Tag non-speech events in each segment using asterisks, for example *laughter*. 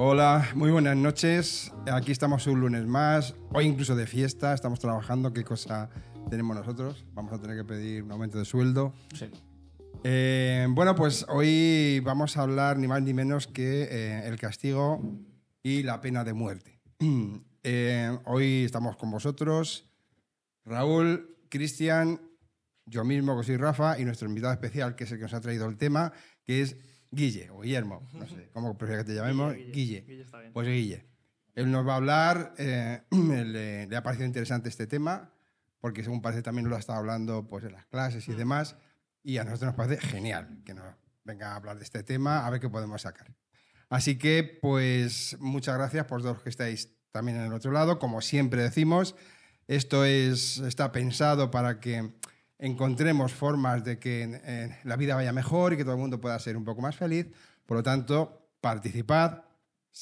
Hola, muy buenas noches. Aquí estamos un lunes más, hoy incluso de fiesta, estamos trabajando. ¿Qué cosa tenemos nosotros? Vamos a tener que pedir un aumento de sueldo. Sí. Eh, bueno, pues hoy vamos a hablar ni más ni menos que eh, el castigo y la pena de muerte. *clears throat* Eh, hoy estamos con vosotros, Raúl, Cristian, yo mismo, que soy Rafa, y nuestro invitado especial, que es el que nos ha traído el tema, que es Guille, o Guillermo, no sé, ¿cómo prefieres que te llamemos? Guille, Guille. Guille está bien. Pues Guille. Él nos va a hablar, eh, *clears throat* le, le ha parecido interesante este tema, porque según parece también lo ha estado hablando pues, en las clases y demás, y a nosotros nos parece genial que nos venga a hablar de este tema, a ver qué podemos sacar. Así que, pues, muchas gracias por todos los que estáis también en el otro lado. Como siempre decimos, esto es, está pensado para que encontremos formas de que eh, la vida vaya mejor y que todo el mundo pueda ser un poco más feliz. Por lo tanto, participad.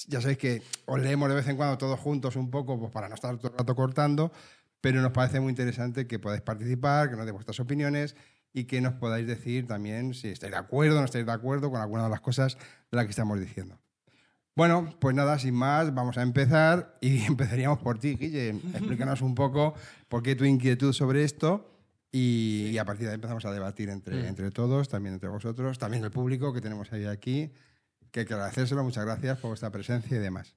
Ya sabéis que os leemos de vez en cuando todos juntos un poco pues, para no estar todo el rato cortando, pero nos parece muy interesante que podáis participar, que nos deis vuestras opiniones y que nos podáis decir también si estáis de acuerdo o no estáis de acuerdo con alguna de las cosas de las que estamos diciendo. Bueno, pues nada, sin más, vamos a empezar y *laughs* empezaríamos por ti, Guille. Explícanos un poco por qué tu inquietud sobre esto y, y a partir de ahí empezamos a debatir entre, Mm. entre todos, también entre vosotros, también el público que tenemos ahí aquí, que hay que agradecérselo, muchas gracias por vuestra presencia y demás.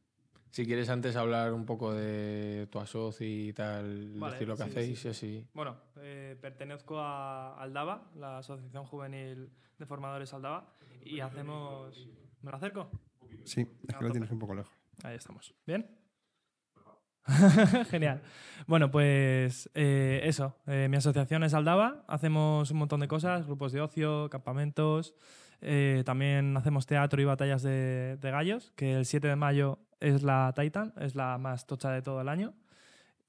Si quieres antes hablar un poco de tu asocio y tal, Vale, decir lo que sí, hacéis sí. y así. Bueno, eh, pertenezco a Aldaba, la Asociación Juvenil de Formadores Aldaba, y hacemos... ¿Me lo acerco? Sí, es que lo tienes un poco lejos. Ahí estamos. ¿Bien? *laughs* Genial. Bueno, pues eh, eso. eh, mi asociación es Aldaba. Hacemos un montón de cosas, grupos de ocio, campamentos. eh, también hacemos teatro y batallas de, gallos, que el 7 de mayo es la Titan, es la más tocha de todo el año.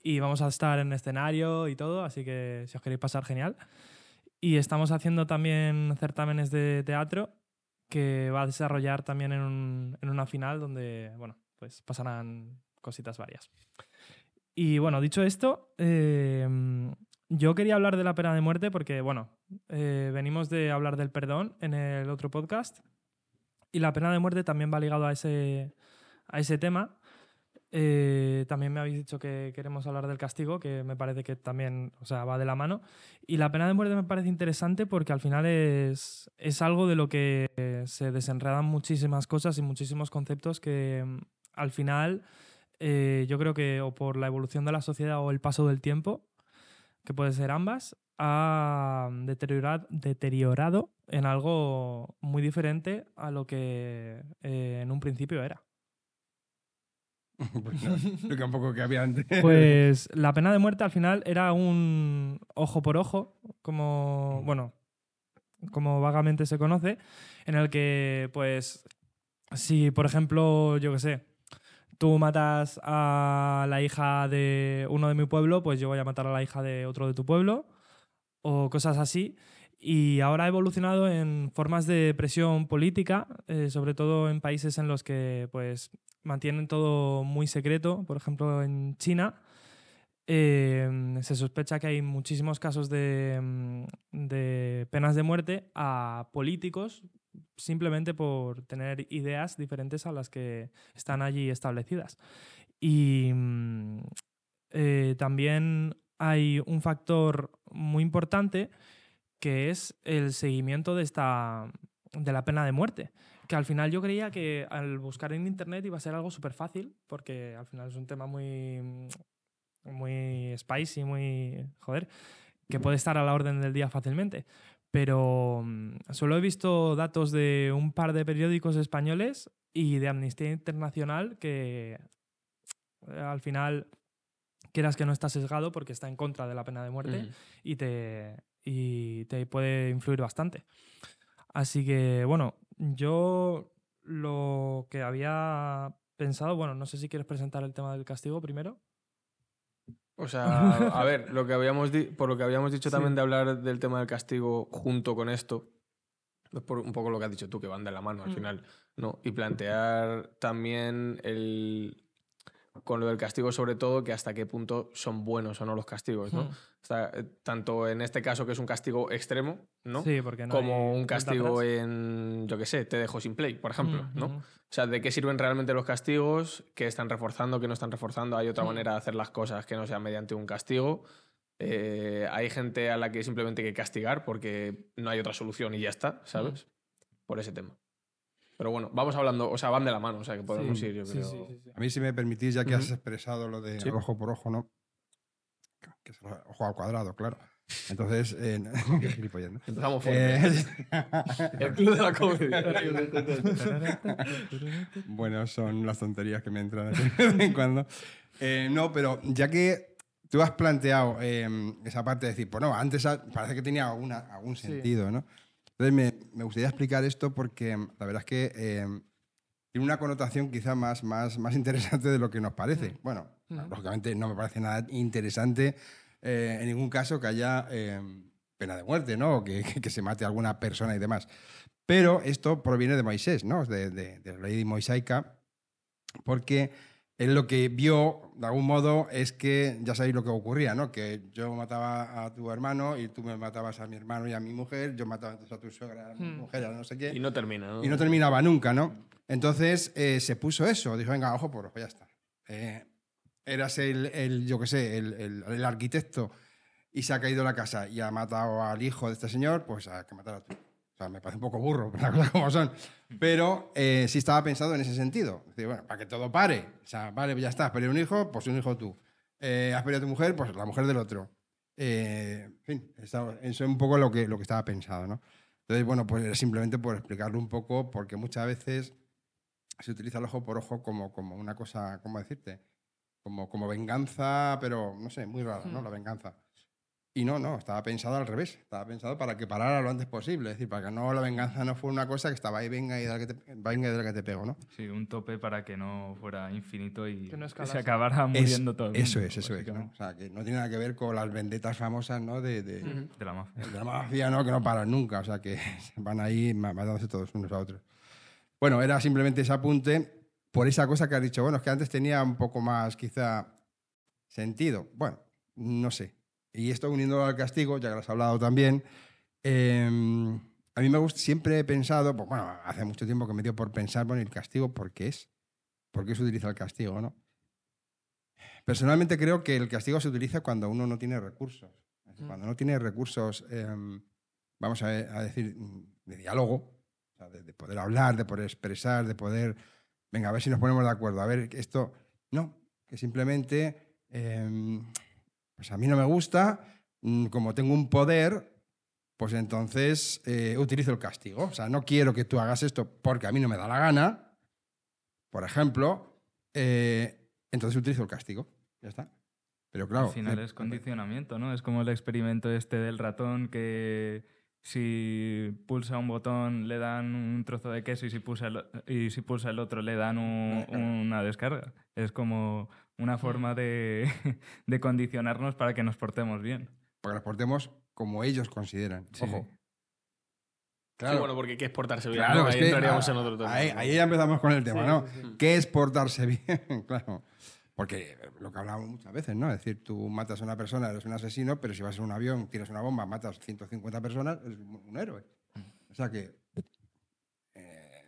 Y vamos a estar en escenario y todo, así que si os queréis pasar, genial. Y estamos haciendo también certámenes de teatro que va a desarrollar también en, en una final donde, bueno, pues pasarán cositas varias. Y bueno, dicho esto, eh, yo quería hablar de la pena de muerte porque, bueno, eh, venimos de hablar del perdón en el otro podcast y la pena de muerte también va ligado a ese, a ese tema. Eh, también me habéis dicho que queremos hablar del castigo, que me parece que también o sea, va de la mano. Y la pena de muerte me parece interesante porque al final es, es algo de lo que se desenredan muchísimas cosas y muchísimos conceptos que mm, al final eh, yo creo que o por la evolución de la sociedad o el paso del tiempo, que puede ser ambas, ha deteriorado, deteriorado en algo muy diferente a lo que eh, en un principio era. *laughs* Pues no, explica un poco qué había antes. *laughs* Pues la pena de muerte al final era un ojo por ojo, como, bueno, como vagamente se conoce, en el que, pues, si, por ejemplo, yo qué sé, tú matas a la hija de uno de mi pueblo, pues yo voy a matar a la hija de otro de tu pueblo, o cosas así. Y ahora ha evolucionado en formas de presión política, eh, sobre todo en países en los que, pues, mantienen todo muy secreto. Por ejemplo, en China eh, se sospecha que hay muchísimos casos de, mm, de penas de muerte a políticos simplemente por tener ideas diferentes a las que están allí establecidas. Y mm, eh, también hay un factor muy importante que es el seguimiento de esta de la pena de muerte que al final yo creía que al buscar en internet iba a ser algo súper fácil, porque al final es un tema muy, muy spicy, muy, joder, que puede estar a la orden del día fácilmente. Pero mm, solo he visto datos de un par de periódicos españoles y de Amnistía Internacional que eh, al final quieras que no está sesgado porque está en contra de la pena de muerte y te, y te puede influir bastante. Así que, bueno, yo lo que había pensado, bueno, no sé si quieres presentar el tema del castigo primero. O sea, *laughs* a ver, lo que habíamos di- por lo que habíamos dicho Sí. también de hablar del tema del castigo junto con esto, es por un poco lo que has dicho tú, que van de la mano al Mm. final, ¿no? Y plantear también el con lo del castigo, sobre todo, que hasta qué punto son buenos o no los castigos, ¿no? Hmm. Eh, tanto en este caso que es un castigo extremo, ¿no? Sí, porque no Como un castigo en, yo qué sé, te dejo sin play, por ejemplo, Mm, ¿no? ujú. O sea, ¿de qué sirven realmente los castigos? ¿Qué están reforzando? ¿Qué no están reforzando? ¿Hay otra manera de hacer las cosas que no sea mediante un castigo? Eh, hay gente a la que simplemente hay que castigar porque no hay otra solución y ya está, ¿sabes? Por ese tema. Pero bueno, vamos hablando, o sea, van de la mano, o sea, que podemos Sí, ir, yo creo. sí, sí, sí. A mí, si me permitís, ya que has expresado lo de Sí. ojo por ojo, ¿no? Que es el ojo al cuadrado, claro. Entonces, eh, *laughs* qué gilipollez, ¿no? Empezamos fuerte. Eh, El club de la comedia. *laughs* bueno, son las tonterías que me entran de vez en cuando. Eh, no, pero ya que tú has planteado eh, esa parte de decir, pues no, antes parece que tenía alguna, algún Sí. sentido, ¿no? Entonces me, me gustaría explicar esto porque la verdad es que eh, tiene una connotación quizá más, más, más *laughs* interesante de lo que nos parece. Bueno, Ujú. lógicamente no me parece nada interesante eh, en ningún caso que haya eh, pena de muerte, ¿no? O que, *laughs* que se mate a alguna persona y demás. Pero esto proviene de Moisés, ¿no? De, de- de la ley moisaica, porque él lo que vio, de algún modo, es que ya sabéis lo que ocurría, ¿no? Que yo mataba a tu hermano y tú me matabas a mi hermano y a mi mujer, yo mataba a tu suegra, a mi Hmm. mujer, a no sé qué. Y no termina, ¿no? Y no terminaba nunca, ¿no? Entonces eh, se puso eso, dijo, venga, ojo por ojo, ya está. Eh, eras el, el, yo qué sé, el, el- el arquitecto y se ha caído la casa y ha matado al hijo de este señor, pues hay que matar a tú. Sea, me parece un poco burro, *laughs* las cosas como son. Pero eh, sí estaba pensado en ese sentido. Es decir, bueno, para que todo pare. O sea, vale, ya está, has perdido un hijo, pues un hijo tú. Eh, has perdido a tu mujer, pues la mujer del otro. Eh, en fin, eso es un poco lo que, lo que estaba pensado, ¿no? Entonces, bueno, pues era simplemente por explicarlo un poco, porque muchas veces se utiliza el ojo por ojo como, como una cosa, ¿cómo decirte? Como, como venganza, pero no sé, muy rara, ¿no? Hmm. La venganza. Y no, no, estaba pensado al revés. Estaba pensado para que parara lo antes posible. Es decir, para que no la venganza no fuera una cosa que estaba ahí, venga y de la que te, venga y de la que te pego, ¿no? Sí, un tope para que no fuera infinito y Que no se acabara Es- muriendo todo. el Eso mundo, es, eso es. ¿no? O sea, que no tiene nada que ver con las vendetas famosas, ¿no? De, de. De la mafia. de la mafia, ¿no? Que no paran nunca. O sea, que *laughs* van ahí ma- matándose todos unos a otros. Bueno, era simplemente ese apunte por esa cosa que has dicho. Bueno, es que antes tenía un poco más, quizá, sentido. Bueno, no sé. Y esto uniéndolo al castigo, ya que lo has hablado también, eh, a mí me gusta, siempre he pensado, pues bueno, hace mucho tiempo que me dio por pensar, bueno, ¿y el castigo, ¿por qué es? ¿Por qué se utiliza el castigo, no? Personalmente creo que el castigo se utiliza cuando uno no tiene recursos. Mm. Cuando no tiene recursos, eh, vamos a, a decir, mm, de diálogo, o sea, de, de poder hablar, de poder expresar, de poder, venga, a ver si nos ponemos de acuerdo, a ver, esto, no, que simplemente, eh, pues a mí no me gusta, mm, como tengo un poder, pues entonces eh, utilizo el castigo. O sea, no quiero que tú hagas esto porque a mí no me da la gana, por ejemplo, eh, entonces utilizo el castigo. Ya está. Pero claro. Al final me- es condicionamiento, ¿no? Es como el experimento este del ratón que si pulsa un botón le dan un trozo de queso y si pulsa el, y si pulsa el otro le dan un- una descarga. Es como una forma de, *laughs* de condicionarnos para que nos portemos bien. Para que nos portemos como ellos consideran. Sí, Ojo. sí. Sí, bueno, porque ¿qué es portarse bien? Claro, ¿no? es Ahí que, entraríamos ah, en otro tema. Ahí, ¿no? ahí ya empezamos con el tema, Sí, ¿no? sí, sí. ¿Qué es portarse *laughs* bien? claro. Porque lo que hablamos muchas veces, ¿no? Es decir, tú matas a una persona, eres un asesino, pero si vas en un avión, tienes una bomba, matas 150 personas, eres un, un héroe. O sea que eh,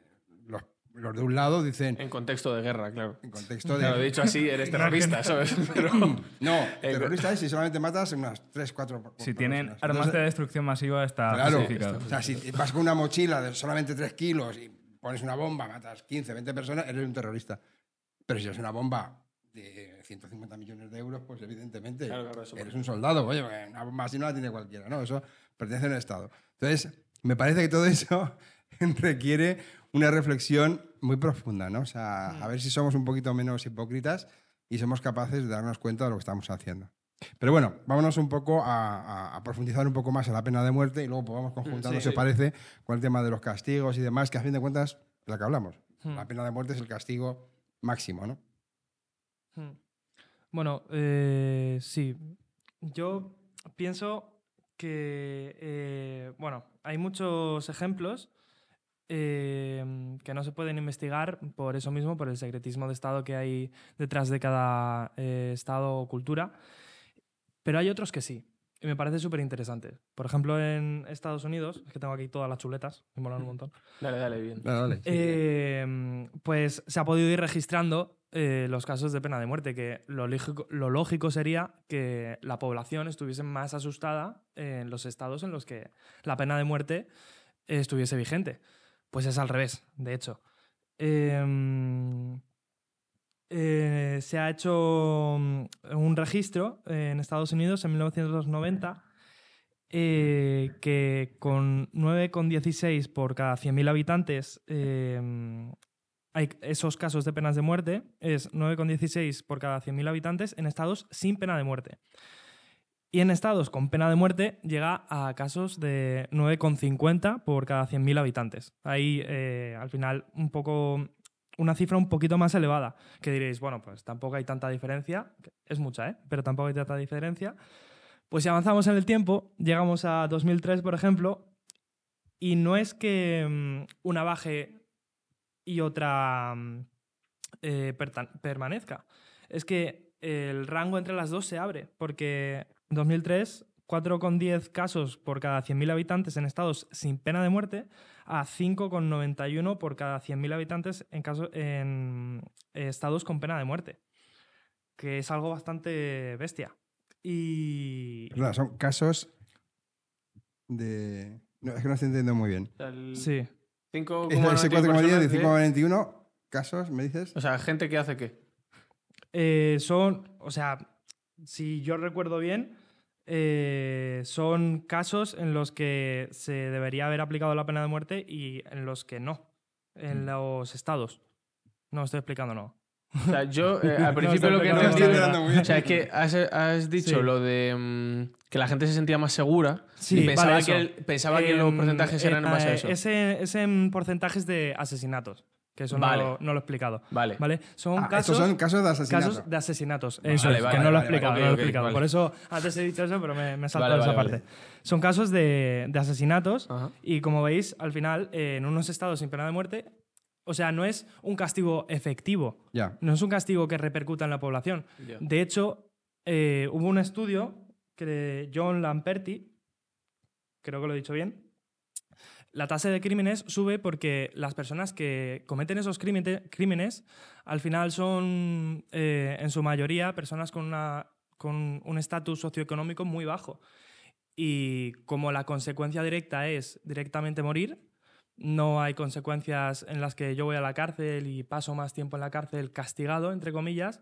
los, los de un lado dicen, En contexto de guerra, claro. en contexto de... Claro, dicho así, eres terrorista, ¿sabes? *laughs* Pero *clears throat* No, terrorista es si solamente matas unas 3, 4 Si tienen armas de destrucción masiva está Claro, justificado. o sea, si vas con una mochila de solamente 3 kilos y pones una bomba, matas 15, 20 personas, eres un terrorista. Pero si es una bomba de 150 millones de euros, pues evidentemente Claro, claro, eres un soldado. Oye, una bomba así no la tiene cualquiera, ¿no? Eso pertenece al Estado. Entonces, me parece que todo eso *laughs* requiere una reflexión muy profunda, ¿no? O sea, a ver si somos un poquito menos hipócritas y somos capaces de darnos cuenta de lo que estamos haciendo. Pero bueno, vámonos un poco a, a- a profundizar un poco más en la pena de muerte y luego vamos conjuntando, Sí, si sí. parece, con el tema de los castigos y demás, que a fin de cuentas, lo que hablamos. Hmm. La pena de muerte es el castigo máximo, ¿no? Hmm. Bueno, eh, sí. Yo pienso que, eh, bueno, hay muchos ejemplos eh, que no se pueden investigar por eso mismo, por el secretismo de Estado que hay detrás de cada eh, Estado o cultura. Pero hay otros que sí. Y me parece súper interesante. Por ejemplo, en Estados Unidos, es que tengo aquí todas las chuletas, me molan un montón. *laughs* Dale, dale, bien. Dale, dale. Eh, pues se ha podido ir registrando eh, los casos de pena de muerte, que lo lógico, lo lógico sería que la población estuviese más asustada en los estados en los que la pena de muerte estuviese vigente. Pues es al revés, de hecho. Em, eh, se ha hecho mm, un registro en Estados Unidos en 1990 eh, que con 9,16 por cada 100.000 habitantes em, hay esos casos de penas de muerte, es 9,16 por cada 100.000 habitantes en estados sin pena de muerte. Y en estados con pena de muerte llega a casos de 9,50 por cada 100.000 habitantes. Ahí, eh, al final, un poco una cifra un poquito más elevada, que diréis, bueno, pues tampoco hay tanta diferencia, es mucha, ¿eh? pero tampoco hay tanta diferencia. Pues si avanzamos en el tiempo, llegamos a 2003, por ejemplo, y no es que mm, una baje y otra mm, eh, permanezca, es que el rango entre las dos se abre, porque 2003, 4,10 casos por cada 100.000 habitantes en estados sin pena de muerte, a 5,91 por cada 100.000 habitantes en, caso- en estados con pena de muerte, que es algo bastante bestia. Y... Perdona, son casos de. No, es que no estoy entendiendo muy bien. El Sí. 5,91 Ese 4,10 personas y que- 5,21 casos, ¿me dices? O sea, gente que hace qué. Eh, son, o sea, si yo recuerdo bien, eh, son casos en los que se debería haber aplicado la pena de muerte y en los que no, en los estados. No estoy explicando, no. O sea, yo eh, *laughs* al principio lo que No, entendí... estoy bien. enterando muy bien. O sea, es que has, has dicho Sí. lo de mm, que la gente se sentía más segura Sí, y pensaba, vale, que, el- pensaba que los En- porcentajes eran en base a eh, eso. Ese, ese en porcentajes de asesinatos, que eso Vale. no, lo, no lo he explicado. Vale. ¿Vale? Son Ah, casos, estos son casos de asesinato. casos de asesinatos. Vale, Eso es, vale, que no lo he vale, explicado. vale, no lo he ok, ok, explicado. vale. Por eso antes he dicho eso, pero me, me he saltado Vale, esa vale, parte. vale. Son casos de, de asesinatos Ajá. y como veis, al final, eh, en unos estados sin pena de muerte, o sea, no es un castigo efectivo, no es un castigo que repercuta en la población. De hecho, eh, hubo un estudio que de John Lamperti, creo que lo he dicho bien, la tasa de crímenes sube porque las personas que cometen esos crímenes al final son, eh, en su mayoría, personas con, una, con un estatus socioeconómico muy bajo. Y como la consecuencia directa es directamente morir, no hay consecuencias en las que yo voy a la cárcel y paso más tiempo en la cárcel castigado, entre comillas.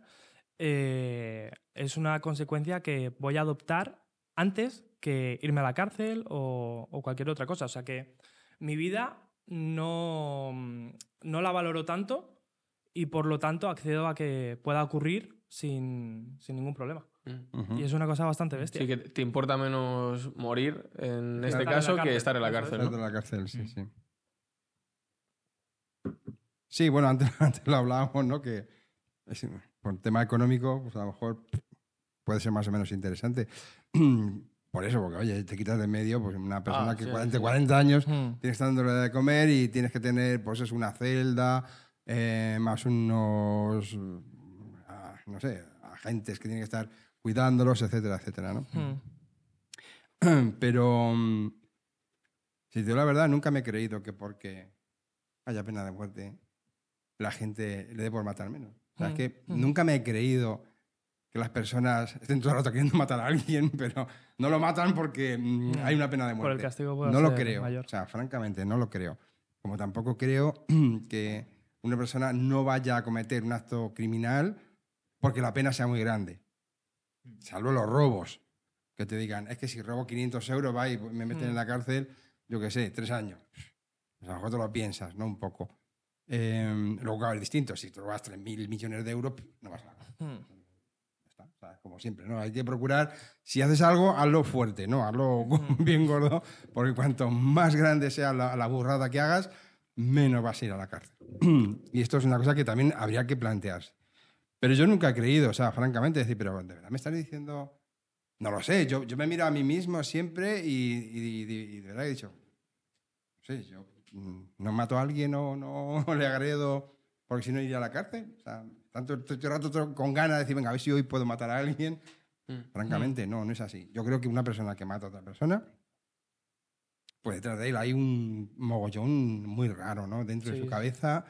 eh, es una consecuencia que voy a adoptar antes que irme a la cárcel o, o cualquier otra cosa. O sea que mi vida no, no la valoro tanto y por lo tanto accedo a que pueda ocurrir sin, sin ningún problema. Mm. Y es una cosa bastante bestia. Sí, que te importa menos morir en este estar en caso que estar en la cárcel. De la cárcel, sí, Mm. sí. Sí, bueno, antes, *laughs* antes lo hablábamos, ¿no? Que por tema económico, pues a lo mejor puede ser más o menos interesante. *clears throat* Por eso, porque, oye, te quitas de medio pues, una persona Ah, que sí, 40, sí. 40 años Mm. tienes que estar dándole de comer y tienes que tener, pues es una celda, eh, más unos, ah, no sé, agentes que tienen que estar cuidándolos, etcétera, etcétera, ¿no? Mm. *clears throat* Pero, si te digo la verdad, nunca me he creído que porque haya pena de muerte la gente le dé por matar menos. O sea, es Mm, que mm. nunca me he creído que las personas estén todo el rato queriendo matar a alguien, *laughs* pero no lo matan porque mm, hay una pena de Por muerte. el castigo puede no lo ser creo. mayor. O sea, francamente, no lo creo. Como tampoco creo *clears throat* que una persona no vaya a cometer un acto criminal porque la pena sea muy grande. Salvo los robos. Que te digan, es que si robo 500 euros, va y me meten en Mm. la cárcel, yo qué sé, tres años. Pues a lo mejor te lo piensas, ¿no? Un poco. Eh, luego, claro, es distinto. Si te robas 3.000 millones de euros, no vas a. Mm. Ya está. O sea, como siempre, ¿no? Hay que procurar, si haces algo, hazlo fuerte, ¿no? Hazlo *laughs* bien gordo, porque cuanto más grande sea la, la burrada que hagas, menos vas a ir a la cárcel. *clears throat* y esto es una cosa que también habría que plantearse. Pero yo nunca he creído, o sea, francamente, decir, pero ¿de verdad me estás diciendo...? No lo sé, yo, yo me miro a mí mismo siempre y, y- y- y de verdad he dicho, no sé, yo mm, no mato a alguien o no *laughs* le agredo porque si no iría a la cárcel. O sea, tanto rato con ganas de decir, venga, a ver si hoy puedo matar a alguien. Mm. Francamente, no, no es así. Yo creo que una persona que mata a otra persona, pues detrás de él hay un mogollón muy raro, ¿no? Dentro de Sí. su cabeza.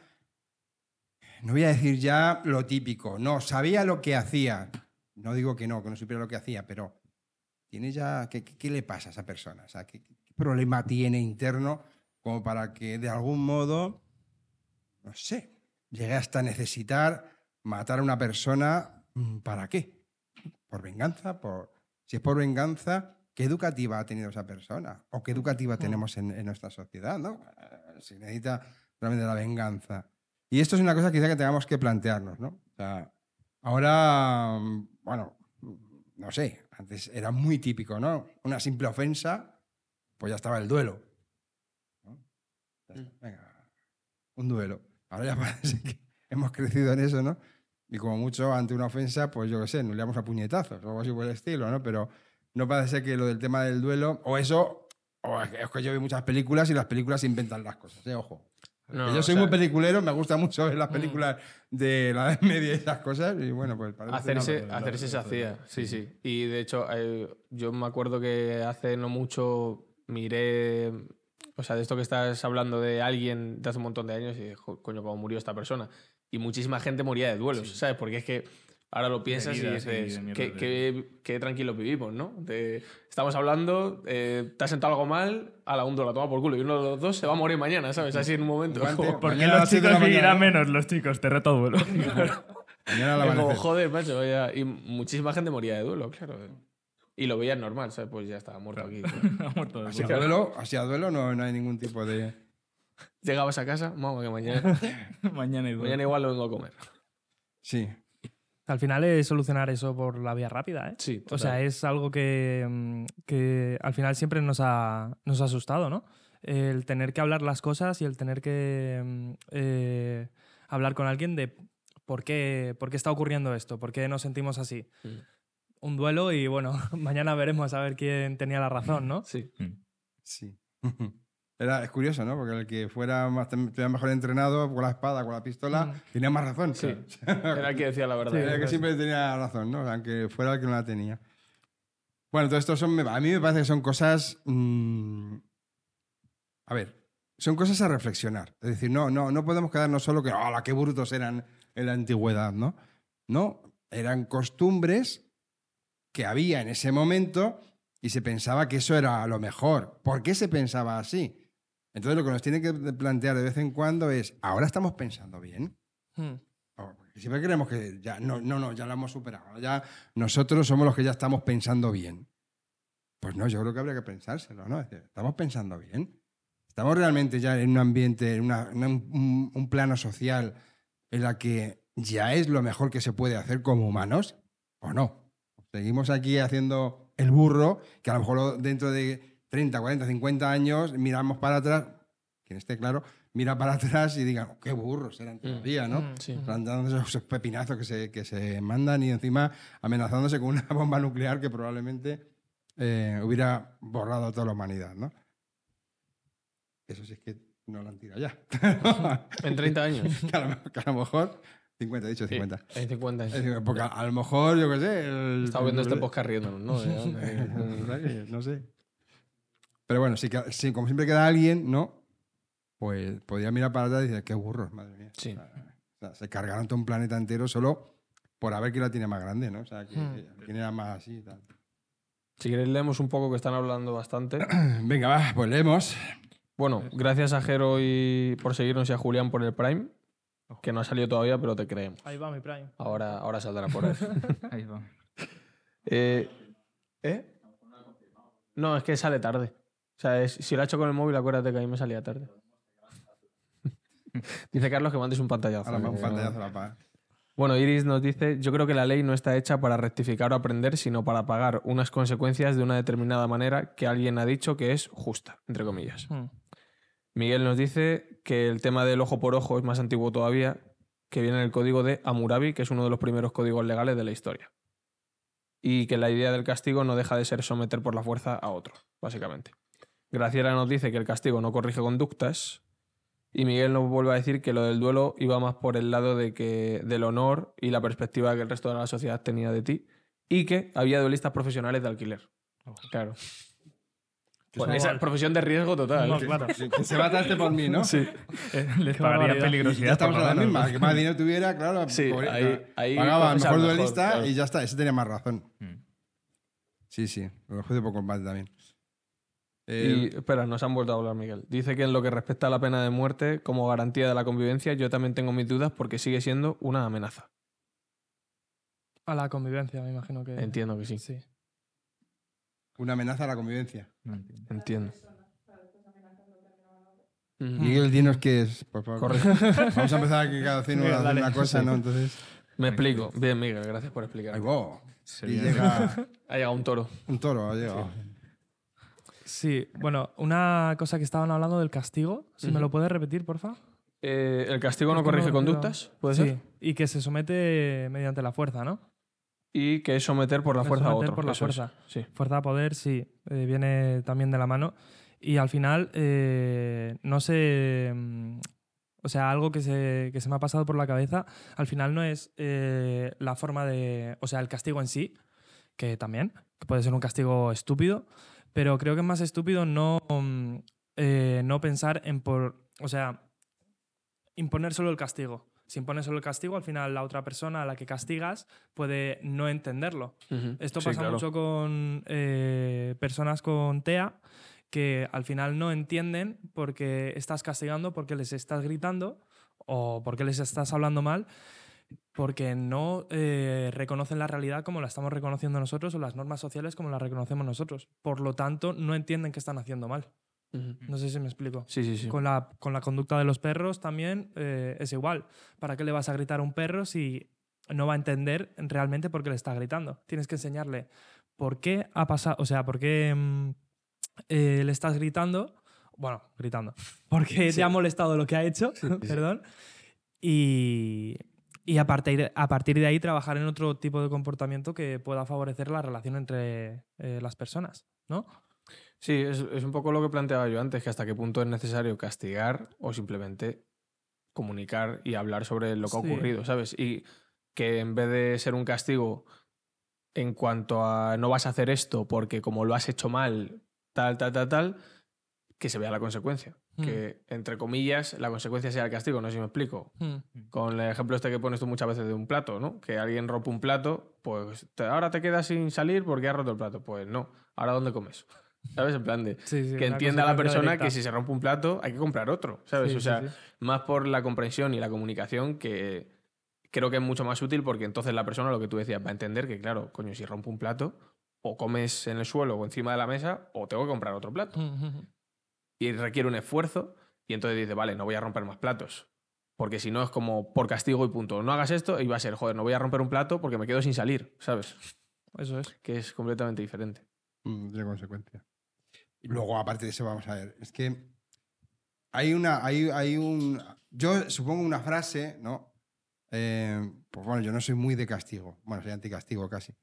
No voy a decir ya lo típico, no, sabía lo que hacía. No digo que no, que no supiera lo que hacía, pero tiene ya. ¿Qué, qué- qué le pasa a esa persona? O sea, ¿qué, qué problema tiene interno como para que de algún modo, no sé, llegue hasta necesitar matar a una persona? mm, ¿Para qué? ¿Por venganza? Por... Si es por venganza, ¿qué educativa ha tenido esa persona? ¿O qué educativa tenemos en, en nuestra sociedad? ¿no? Eh, Se necesita realmente la venganza. Y esto es una cosa quizá que tengamos que plantearnos, ¿no? O sea, ahora, mm, bueno, mm, no sé, antes era muy típico, ¿no? Una simple ofensa, pues ya estaba el duelo. ¿no? Venga, un duelo. Ahora ya *laughs* parece que hemos *laughs* crecido en eso, ¿no? Y como mucho, ante una ofensa, pues yo qué sé, nos liamos a puñetazos o algo así por el estilo, ¿no? Pero no parece que lo del tema del duelo, o eso, o es que, yo veo muchas películas y las películas inventan las cosas, ¿eh? Ojo. No, yo o soy sea- muy peliculero, me gusta mucho ver las películas de la Edad Media y esas cosas, y bueno, pues parece Hacerse, no, hacerse se hacía, sí, sí. Y de hecho, eh, yo me acuerdo que hace no mucho miré, o sea, de esto que estás hablando de alguien de hace un montón de años y dije, "Jo, coño, cómo murió esta persona. Y muchísima gente moría de duelos, ¿sabes? Porque es que ahora lo piensas y dices, mierda qué, qué, qué tranquilos vivimos, ¿no? De- estamos hablando, eh, te has sentado algo mal, a la un la toma por culo y uno de los dos se va a morir mañana, ¿sabes? Así en un momento. Como- ¿Por qué Mañana a los chicos la vivirán menos? Los chicos, te reto a duelo. *laughs* Mañana Es como, joder, macho, vaya. Y muchísima gente moría de duelo, claro. Y lo veías normal, ¿sabes? Pues ya estaba muerto aquí. *laughs* Ha muerto de Así a duelo. duelo, así a duelo no, no hay ningún tipo de... *laughs* Llegabas a casa, vamos, que mañana, Mañana *laughs* mañana igual lo vengo a comer. Sí. Al final es solucionar eso por la vía rápida, ¿eh? Sí, O sea, es algo que, mm, que al final siempre nos ha, nos ha asustado, ¿no? El tener que hablar las cosas y el tener que mm, eh, hablar con alguien de por qué, por qué está ocurriendo esto, por qué nos sentimos así. Mm. Un duelo y bueno, *laughs* mañana veremos a ver quién tenía la razón, ¿no? Sí. Sí. Era, es curioso, ¿no? Porque el que fuera más, estuviera mejor entrenado con la espada, con la pistola, Mm. tenía más razón. Sí. *laughs* Era el que decía la verdad. Era que siempre tenía razón, ¿no? Aunque fuera el que no la tenía. Bueno, todo esto son. A mí me parece que son cosas. mm, a ver, son cosas a reflexionar. Es decir, no, no, no podemos quedarnos solo que, ¡hola, qué brutos eran en la antigüedad! ¿no? No, eran costumbres que había en ese momento y se pensaba que eso era lo mejor. ¿Por qué se pensaba así? Entonces, lo que nos tiene que plantear de vez en cuando es: ¿ahora estamos pensando bien? Mm. Oh, porque Siempre creemos que ya no, no, no, ya lo hemos superado. Ya nosotros somos los que ya estamos pensando bien. Pues no, yo creo que habría que pensárselo, ¿no? Es decir, ¿Estamos pensando bien? ¿Estamos realmente ya en un ambiente, en una- un, un plano social en la que ya es lo mejor que se puede hacer como humanos? ¿O no? Seguimos aquí haciendo el burro, que a lo mejor dentro de 30, 40, 50 años miramos para atrás, quien esté claro, mira para atrás y digan, "Oh, qué burros eran todavía, ¿no? Mm, Sí. plantándose esos pepinazos que se, que se mandan y encima amenazándose con una *laughs* bomba nuclear que probablemente eh, hubiera borrado a toda la humanidad, ¿no? Eso sí es que no lo han tirado ya. *laughs* En 30 años. que, a lo, que a lo mejor... 50, he dicho Sí, 50. En 50 Es años. decir, Porque a, a lo mejor, yo qué sé... el- Estaba viendo este podcast riéndonos, ¿no? *laughs* De- no sé. Pero bueno, si, que- si como siempre queda alguien, ¿no? Pues podría mirar para atrás y decir, qué burros, madre mía. Sí. O sea, se cargaron todo un planeta entero solo por a ver quién la tiene más grande, ¿no? O sea, que- Hmm. quién era más así y tal. Si queréis leemos un poco que están hablando bastante. *clears throat* Venga, va, pues leemos. Bueno, gracias a Jero y por seguirnos y a Julián por el Prime, que no ha salido todavía, pero te creemos. Ahí va mi prime. Ahora, ahora saldrá por ahí. *laughs* Ahí va. Eh, ¿Eh? No, es que sale tarde. O sea, es- si lo ha hecho con el móvil, acuérdate que a mí me salía tarde. *laughs* Dice Carlos que mandes un pantallazo. Ahora va un pantallazo a la paz. Bueno, Iris nos dice, yo creo que la ley no está hecha para rectificar o aprender, sino para pagar unas consecuencias de una determinada manera que alguien ha dicho que es justa, entre comillas. Mm. Miguel nos dice que el tema del ojo por ojo es más antiguo todavía, que viene en el código de Hammurabi, que es uno de los primeros códigos legales de la historia. Y que la idea del castigo no deja de ser someter por la fuerza a otro, básicamente. Graciela nos dice que el castigo no corrige conductas, Y Miguel nos vuelve a decir que lo del duelo iba más por el lado de que, del honor y la perspectiva que el resto de la sociedad tenía de ti. Y que había duelistas profesionales de alquiler. Claro. Pues es esa igual. profesión de riesgo total. No, claro. Que se mataste por mí, ¿no? Sí, Eh, *laughs* Les pagaría peligrosidad. Ya estamos lo la misma. Que más dinero tuviera, claro. Sí, pobre- ahí- ahí pagaba al mejor mejor, duelista claro. y ya está. Ese tenía más razón. Mm. Sí, sí. Lo juicio por combate también. Eh, Y espera, nos han vuelto a hablar, Miguel. Dice que en lo que respecta a la pena de muerte como garantía de la convivencia, yo también tengo mis dudas porque sigue siendo una amenaza. A la convivencia, me imagino que. Entiendo que sí. Sí. una amenaza a la convivencia. No entiendo. Entiendo. Miguel, dinos qué es, por favor. Correcto. *laughs* Vamos a empezar aquí cada uno Venga, a hacer dale. una cosa, ¿no? Entonces. Me explico. Bien, Miguel, gracias por explicar. Ahí Sería- llega Ha llegado un toro. un toro, ha llegado. Sí, bueno, una cosa que estaban hablando del castigo, si me Ujú. lo puedes repetir, porfa. Eh, ¿El castigo no corrige no- conductas? ¿Puede sí, ser? y que se somete mediante la fuerza, ¿no? Y que es someter por la fuerza a otro. por la es. fuerza. Sí. Fuerza a poder, sí, eh, viene también de la mano. Y al final, eh, no sé, mm, o sea, algo que se, que se me ha pasado por la cabeza, al final no es eh, la forma de, o sea, el castigo en sí, que también, que puede ser un castigo estúpido, pero creo que es más estúpido no, eh, no pensar en por, o sea, imponer solo el castigo. Si impones solo el castigo, al final la otra persona a la que castigas puede no entenderlo. Esto Sí, pasa claro. mucho con eh, personas con TEA que al final no entienden porque estás castigando, porque les estás gritando o porque les estás hablando mal, porque no eh, reconocen la realidad como la estamos reconociendo nosotros o las normas sociales como las reconocemos nosotros. Por lo tanto, no entienden que están haciendo mal. Ujú. No sé si me explico. Sí, sí, sí. Con la, con la conducta de los perros también eh, es igual. ¿Para qué le vas a gritar a un perro si no va a entender realmente por qué le está gritando? Tienes que enseñarle por qué ha pasado, o sea, por qué mm, eh, le estás gritando. Bueno, gritando. *laughs* Porque te ha molestado lo que ha hecho, *laughs* perdón. Y, y a, partir, a partir de ahí trabajar en otro tipo de comportamiento que pueda favorecer la relación entre eh, las personas, ¿no? Sí, es, es un poco lo que planteaba yo antes, que hasta qué punto es necesario castigar o simplemente comunicar y hablar sobre lo que ha Sí. ocurrido, ¿sabes? Y que en vez de ser un castigo en cuanto a no vas a hacer esto porque como lo has hecho mal, tal, tal, tal, tal, que se vea la consecuencia. Mm. Que, entre comillas, la consecuencia sea el castigo, no sé si me explico. Mm. Con el ejemplo este que pones tú muchas veces de un plato, ¿no? Que alguien rompe un plato, pues te- ahora te quedas sin salir porque has roto el plato. Pues no, ¿ahora dónde comes? *laughs* ¿Sabes? En plan de Sí, sí, que entienda la persona directa. que si se rompe un plato hay que comprar otro, ¿sabes? Sí, o sea, más por la comprensión y la comunicación que creo que es mucho más útil porque entonces la persona, lo que tú decías, va a entender que, claro, coño, si rompo un plato, o comes en el suelo o encima de la mesa, o tengo que comprar otro plato. Y requiere un esfuerzo, y entonces dice, vale, no voy a romper más platos. Porque si no es como por castigo y punto. No hagas esto y va a ser, joder, no voy a romper un plato porque me quedo sin salir, ¿sabes? Eso es. Que es completamente diferente. Mm, tiene consecuencia. Y luego, aparte de eso, vamos a ver. Es que hay una. Hay, hay un. Yo supongo una frase, ¿no? Eh, pues bueno, yo no soy muy de castigo. Bueno, soy anticastigo casi.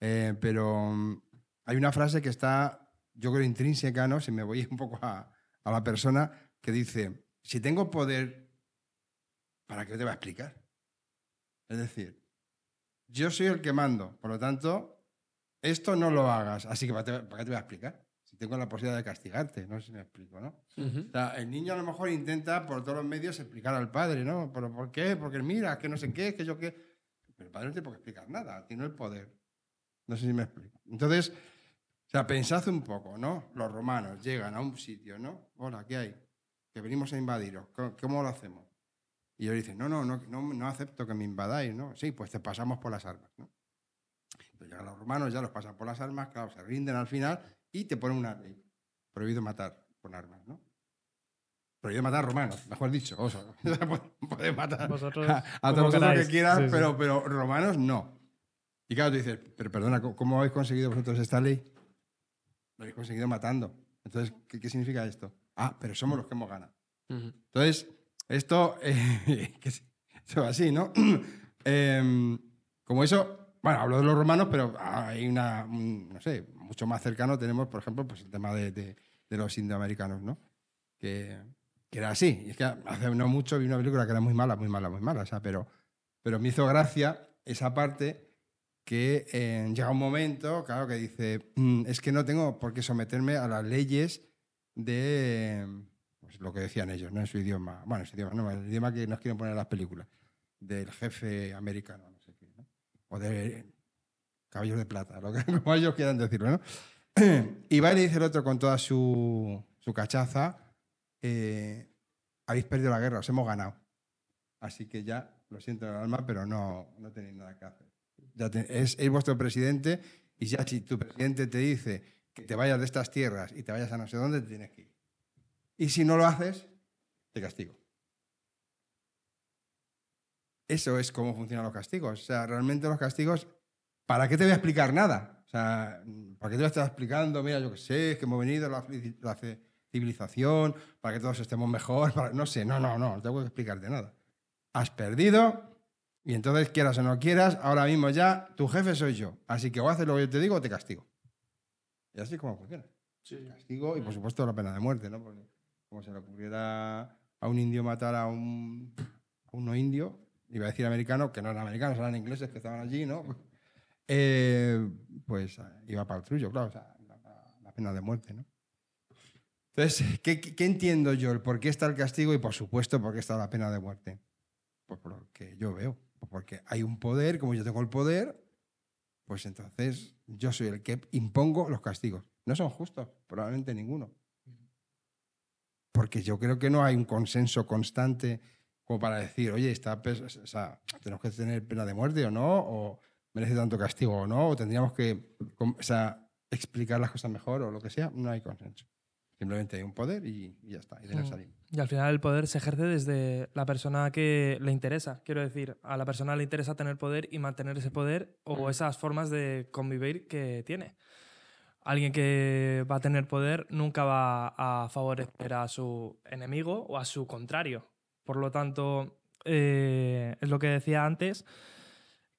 Eh, pero mm, hay una frase que está, yo creo, intrínseca, ¿no? Si me voy *laughs* un poco a, a la persona, que dice: si tengo poder, ¿para qué te va a explicar? Es decir, yo soy el que mando, por lo tanto, esto no lo hagas, así que ¿para qué te voy a explicar? Si tengo la posibilidad de castigarte, no sé si me explico, ¿no? O sea, el niño a lo mejor intenta por todos los medios explicar al padre, ¿no? ¿Pero por qué? Porque mira, que no sé qué, que yo qué. Pero el padre no tiene por qué explicar nada, tiene el poder. No sé si me explico. Entonces, sea, pensad un poco, ¿no? Los romanos llegan a un sitio, ¿no? Hola, ¿qué hay? Que venimos a invadiros. ¿Cómo, cómo lo hacemos? Y ellos dicen, no, no, no, no, no acepto que me invadáis, ¿no? Sí, pues te pasamos por las armas, ¿no? Entonces llegan los romanos, ya los pasan por las armas, claro, se rinden al final y te ponen una ley. Prohibido matar con armas, ¿no? Prohibido matar romanos, mejor dicho. O sea, *laughs* puedes matar Vosotros, a, a todos los que quieras, Sí, sí. Pero, pero romanos no. Y claro, tú dices, pero perdona, ¿cómo- ¿cómo habéis conseguido vosotros esta ley? Lo habéis conseguido matando. Entonces, ¿qué, qué significa esto? Ah, pero somos los que hemos ganado. Ujú. Entonces, esto, eh, *laughs* que sí, eso así, ¿no? *clears throat* Em, como eso, bueno, hablo de los romanos, pero hay una, un, no sé, mucho más cercano tenemos, por ejemplo, pues el tema de, de- de los indoamericanos, ¿no? Que, que era así. Y es que hace no mucho vi una película que era muy mala, muy mala, muy mala. O sea, pero, pero me hizo gracia esa parte que eh, llega un momento, claro, que dice, "Mm, es que no tengo por qué someterme a las leyes de pues, lo que decían ellos, ¿no? En su idioma. Bueno, en su idioma, no, el idioma que nos quieren poner en las películas. Del jefe americano, no sé qué, ¿no? O de caballos de plata, lo que, *laughs* como ellos quieran decirlo, ¿no? *clears throat* Y va y le dice el otro con toda su, su cachaza, eh, habéis perdido la guerra, os hemos ganado. Así que ya, lo siento en el alma, pero no, no tenéis nada que hacer. Es, es vuestro presidente y ya si tu presidente te dice que te vayas de estas tierras y te vayas a no sé dónde, te tienes que ir. Y si no lo haces, te castigo. Eso es cómo funcionan los castigos. O sea, realmente los castigos, ¿para qué te voy a explicar nada? O sea, ¿para qué te voy a estar explicando? Mira, yo qué sé, que hemos venido la, la civilización, para que todos estemos mejor, para- no sé, no, no, no, no tengo que explicarte nada. Has perdido y entonces, quieras o no quieras, ahora mismo ya tu jefe soy yo. Así que o haces lo que yo te digo o te castigo. Y así es como funciona. Castigo y, por supuesto, la pena de muerte, ¿no? Porque como se le ocurriera a un indio matar a un, a un no indio, iba a decir americano, que no eran americanos, eran ingleses que estaban allí, ¿no? Eh, pues eh, iba para el trullo, claro, o sea, la, pena de muerte, ¿no? Entonces, ¿qué, qué- entiendo yo? El por qué está el castigo y, por supuesto, por qué está la pena de muerte. Pues por lo que yo veo. Porque hay un poder, como yo tengo el poder, pues entonces yo soy el que impongo los castigos. No son justos, probablemente ninguno. Porque yo creo que no hay un consenso constante como para decir, oye, pes- o tenemos que tener pena de muerte o no, o merece tanto castigo o no, o tendríamos que o sea, explicar las cosas mejor o lo que sea. No hay consenso. Simplemente hay un poder y, y ya está, y de ahí Mm. salimos. Y al final el poder se ejerce desde la persona que le interesa. Quiero decir, a la persona le interesa tener poder y mantener ese poder o esas formas de convivir que tiene. Alguien que va a tener poder nunca va a favorecer a su enemigo o a su contrario. Por lo tanto, eh, es lo que decía antes,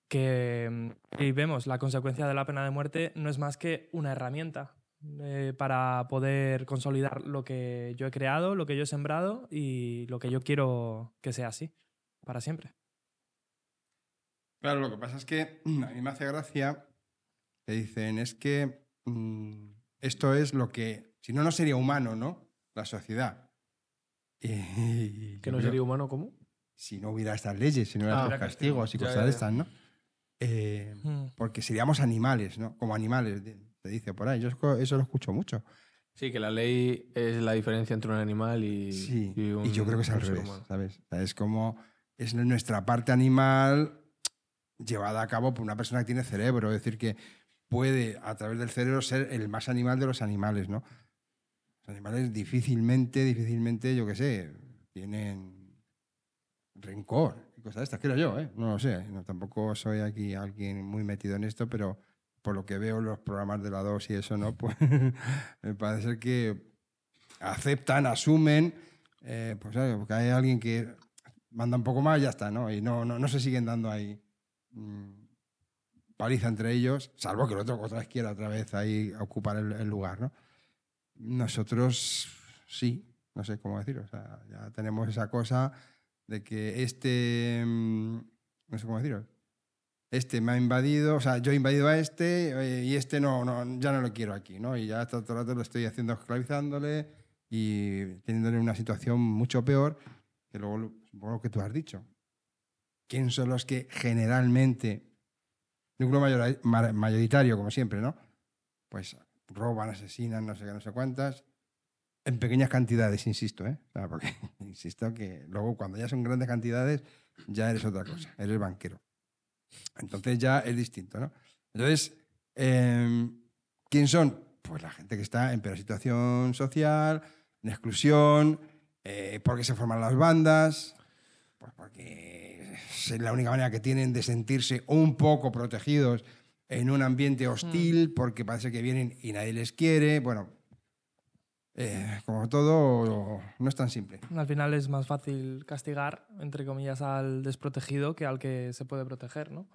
que mm, y vemos la consecuencia de la pena de muerte no es más que una herramienta eh, para poder consolidar lo que yo he creado, lo que yo he sembrado y lo que yo quiero que sea así, para siempre. Claro, lo que pasa es que *clears throat* a mí me hace gracia que dicen, es que mm, esto es lo que, si no, no sería humano, ¿no? La sociedad. *laughs* Y, Que no creo- sería humano, ¿cómo? Si no hubiera estas leyes, si no hubiera Ah, estos castigos y Ya, cosas ya, de estas, ¿no? Eh, Mm. porque seríamos animales, ¿no? Como animales, de- te dice por ahí. Yo eso lo escucho mucho. Sí, que la ley es la diferencia entre un animal y, Sí, y un y yo creo que es al revés, humano. ¿sabes? Es como, es nuestra parte animal llevada a cabo por una persona que tiene cerebro, es decir, que puede a través del cerebro ser el más animal de los animales, ¿no? Los animales difícilmente, difícilmente, yo qué sé, tienen rencor y cosas de estas, creo yo, ¿eh? No lo sé, no, tampoco soy aquí alguien muy metido en esto, pero por lo que veo los programas de la 2 y eso, ¿no? Pues *laughs* me parece que aceptan, asumen, eh, pues ¿sabes? porque hay alguien que manda un poco más y ya está, ¿no? Y no, no, no se siguen dando ahí mm, paliza entre ellos, salvo que el otro otra vez quiera otra vez ahí ocupar el, el lugar, ¿no? Nosotros sí, no sé cómo decirlo, o sea, ya tenemos esa cosa de que este, mm, no sé cómo decirlo, este me ha invadido, o sea, yo he invadido a este eh, y este no, no, ya no lo quiero aquí, ¿no? Y ya todo el rato lo estoy haciendo esclavizándole y teniéndole una situación mucho peor que luego lo- que tú has dicho. ¿Quién son los que generalmente, núcleo mayora- ma- mayoritario, como siempre, ¿no? Pues roban, asesinan, no sé qué, no sé cuántas, en pequeñas cantidades, insisto, ¿eh? Porque *laughs* insisto que luego cuando ya son grandes cantidades ya eres otra cosa, eres banquero. Entonces ya es distinto, ¿no? Entonces, eh, ¿quién son? Pues la gente que está en peor situación social, en exclusión, eh, porque se forman las bandas, pues porque es la única manera que tienen de sentirse un poco protegidos en un ambiente hostil, porque parece que vienen y nadie les quiere. Bueno, eh, como todo, no es tan simple. Al final es más fácil castigar, entre comillas, al desprotegido que al que se puede proteger, ¿no?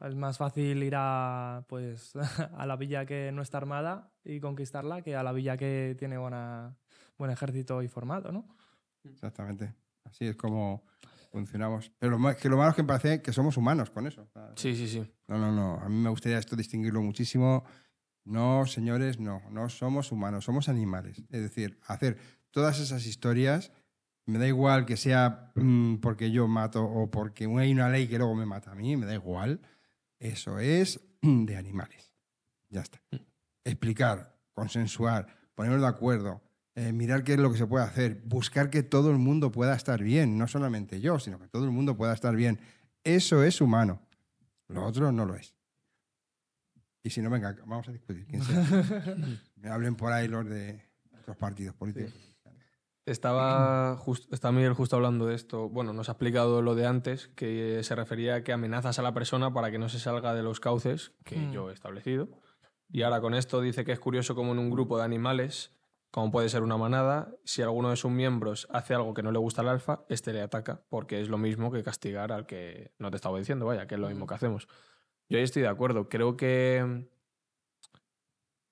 Es más fácil ir a, pues, *laughs* a la villa que no está armada y conquistarla que a la villa que tiene buena, buen ejército y formado, ¿no? Exactamente. Así es como funcionamos. Pero lo más, que lo malo es que me parece que somos humanos con eso. Sí, sí, sí. No, no, no. A mí me gustaría esto distinguirlo muchísimo. No, señores, no. No somos humanos, somos animales. Es decir, hacer todas esas historias, me da igual que sea mm, porque yo mato o porque hay una ley que luego me mata a mí, me da igual. Eso es de animales. Ya está. Explicar, consensuar, ponernos de acuerdo, eh, mirar qué es lo que se puede hacer, buscar que todo el mundo pueda estar bien, no solamente yo, sino que todo el mundo pueda estar bien. Eso es humano. Lo otro no lo es. Y si no, venga, vamos a discutir. Me *laughs* hablen por ahí los de los partidos políticos. Estaba, just- está Miguel justo hablando de esto. Bueno, nos ha explicado lo de antes, que se refería a que amenazas a la persona para que no se salga de los cauces que Mm. yo he establecido. Y ahora con esto dice que es curioso como en un grupo de animales, como puede ser una manada, si alguno de sus miembros hace algo que no le gusta al alfa, este le ataca, porque es lo mismo que castigar al que no te está obedeciendo, vaya, que es lo mismo que hacemos. Yo ahí estoy de acuerdo. Creo que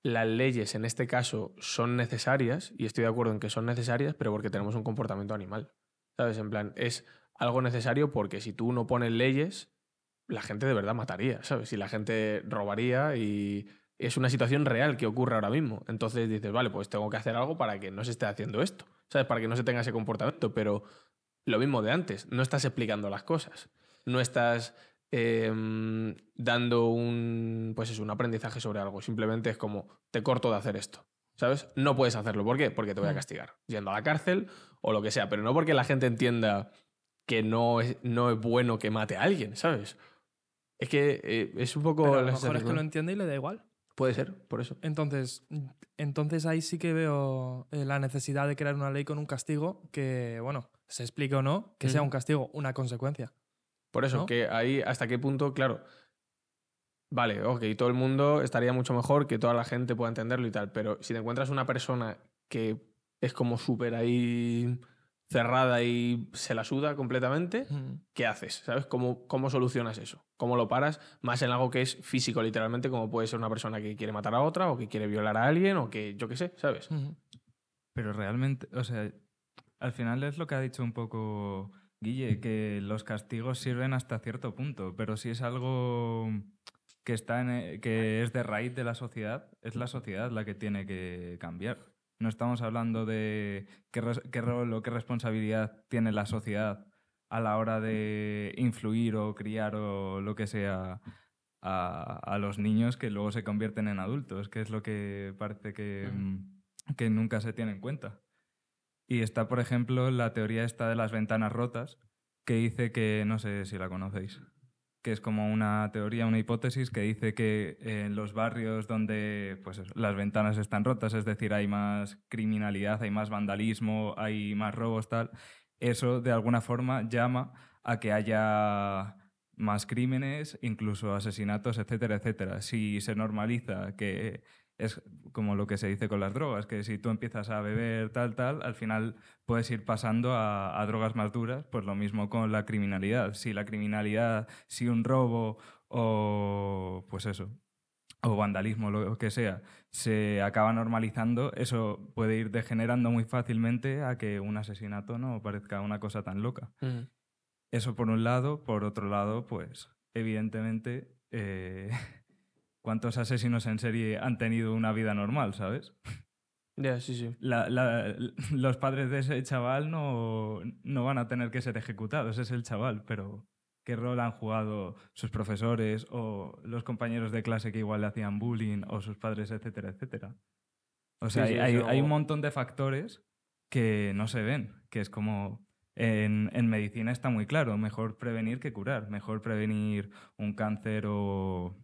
las leyes en este caso son necesarias, y estoy de acuerdo en que son necesarias, pero porque tenemos un comportamiento animal. ¿Sabes? En plan, es algo necesario porque si tú no pones leyes, la gente de verdad mataría, ¿sabes? Y la gente robaría y es una situación real que ocurre ahora mismo. Entonces dices, vale, pues tengo que hacer algo para que no se esté haciendo esto, ¿sabes? Para que no se tenga ese comportamiento, pero lo mismo de antes, no estás explicando las cosas, no estás em, dando un, pues eso, un aprendizaje sobre algo, simplemente es como, te corto de hacer esto, ¿sabes? No puedes hacerlo, ¿por qué? Porque te voy a Mm. castigar, yendo a la cárcel o lo que sea, pero no porque la gente entienda que no es, no es bueno que mate a alguien, ¿sabes? Es que eh, es un poco... Pero a lo mejor es que lo entiende y le da igual. Puede ser, por eso. Entonces, entonces ahí sí que veo eh, la necesidad de crear una ley con un castigo que, bueno, se explique o no, que sea un castigo, una consecuencia. Por eso, ¿no? que ahí hasta qué punto, claro, vale, ok, todo el mundo estaría mucho mejor que toda la gente pueda entenderlo y tal, pero si te encuentras una persona que es como súper ahí cerrada y se la suda completamente, Mm. ¿qué haces? ¿Sabes? ¿Cómo, ¿Cómo solucionas eso? ¿Cómo lo paras? Más en algo que es físico, literalmente, como puede ser una persona que quiere matar a otra o que quiere violar a alguien o que yo qué sé, ¿sabes? Pero realmente, o sea, al final es lo que ha dicho un poco Guille, que los castigos sirven hasta cierto punto, pero si es algo que, está en, e- que es de raíz de la sociedad, es la sociedad la que tiene que cambiar. No estamos hablando de qué, rol o qué responsabilidad tiene la sociedad a la hora de influir o criar o lo que sea a, a los niños que luego se convierten en adultos, que es lo que parece que, mm, que nunca se tiene en cuenta. Y está, por ejemplo, la teoría esta de las ventanas rotas, que dice que, no sé si la conocéis, que es como una teoría, una hipótesis que dice que en los barrios donde pues las ventanas están rotas, es decir, hay más criminalidad, hay más vandalismo, hay más robos, tal, eso de alguna forma llama a que haya más crímenes, incluso asesinatos, etcétera, etcétera. Si se normaliza que es como lo que se dice con las drogas, que si tú empiezas a beber tal, tal, al final puedes ir pasando a, a drogas más duras, pues lo mismo con la criminalidad. Si la criminalidad, si un robo o pues eso, o vandalismo, lo que sea, se acaba normalizando, eso puede ir degenerando muy fácilmente a que un asesinato no parezca una cosa tan loca. Ujú. Eso por un lado. Por otro lado, pues evidentemente, eh, *laughs* ¿cuántos asesinos en serie han tenido una vida normal, sabes? Ya, sí, sí. La- la- los padres de ese chaval no, no van a tener que ser ejecutados, es el chaval, pero ¿qué rol han jugado sus profesores o los compañeros de clase que igual le hacían bullying o sus padres, etcétera, etcétera? O sea, Sí, sí, hay, eso- hay un montón de factores que no se ven, que es como en, en medicina está muy claro, mejor prevenir que curar, mejor prevenir un cáncer o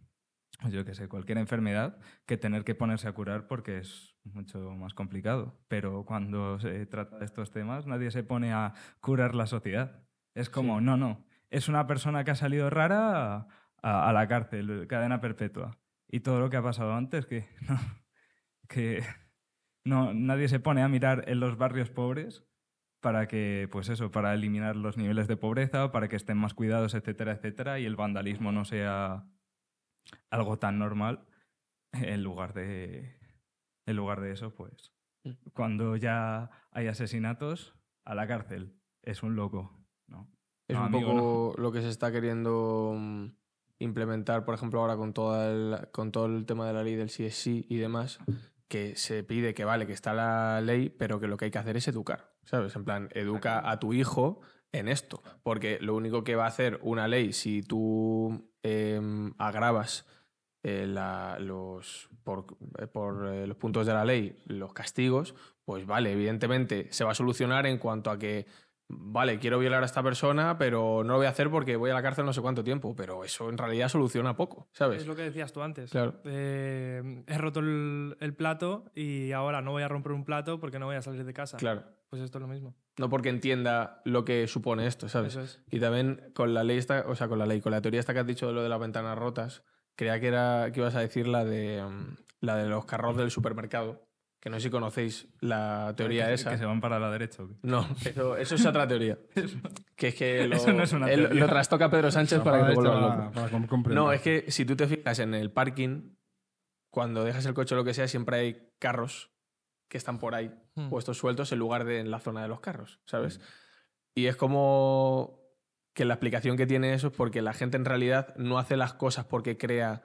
yo qué sé, cualquier enfermedad que tener que ponerse a curar porque es mucho más complicado. Pero cuando se trata de estos temas, nadie se pone a curar la sociedad. Es como, Sí. no, no, es una persona que ha salido rara a, a la cárcel, cadena perpetua. Y todo lo que ha pasado antes, que *laughs* no, que no, nadie se pone a mirar en los barrios pobres para que, pues eso, para eliminar los niveles de pobreza, para que estén más cuidados, etcétera, etcétera, y el vandalismo no sea algo tan normal en lugar de en lugar de eso pues Mm. cuando ya hay asesinatos a la cárcel. Es un loco. No. Es No, un amigo, poco lo que se está queriendo mm, implementar, por ejemplo, ahora con, toda el, con todo el tema de la ley del CSI y demás, que se pide que vale, que está la ley, pero que lo que hay que hacer es educar, ¿sabes? En plan, educa a tu hijo en esto, porque lo único que va a hacer una ley, si tú em, agravas eh, la- los, por, eh, por, eh, los puntos de la ley los castigos, pues vale, evidentemente se va a solucionar en cuanto a que vale, quiero violar a esta persona, pero no lo voy a hacer porque voy a la cárcel no sé cuánto tiempo. Pero eso en realidad soluciona poco, ¿sabes? Es lo que decías tú antes. Claro. Eh, he roto el, el plato y ahora no voy a romper un plato porque no voy a salir de casa. Claro. Pues esto es lo mismo. No porque entienda lo que supone esto, ¿sabes? Eso es. Y también con la ley esta, o sea, con la ley, con la teoría esta que has dicho de lo de las ventanas rotas, creía que era que ibas a decir la de mm, la de los carros del supermercado. Que no sé si conocéis la teoría que, esa. Que se van para la derecha. ¿o qué? No, eso, eso es otra teoría. *laughs* que es que *laughs* lo, Eso no es una él- teoría. lo trastoca Pedro Sánchez para que te para com- comprender. No, es que si tú te fijas en el parking, cuando dejas el coche o lo que sea, siempre hay carros que están por ahí Hmm. puestos sueltos en lugar de en la zona de los carros, ¿sabes? Y es como que la explicación que tiene eso es porque la gente en realidad no hace las cosas porque crea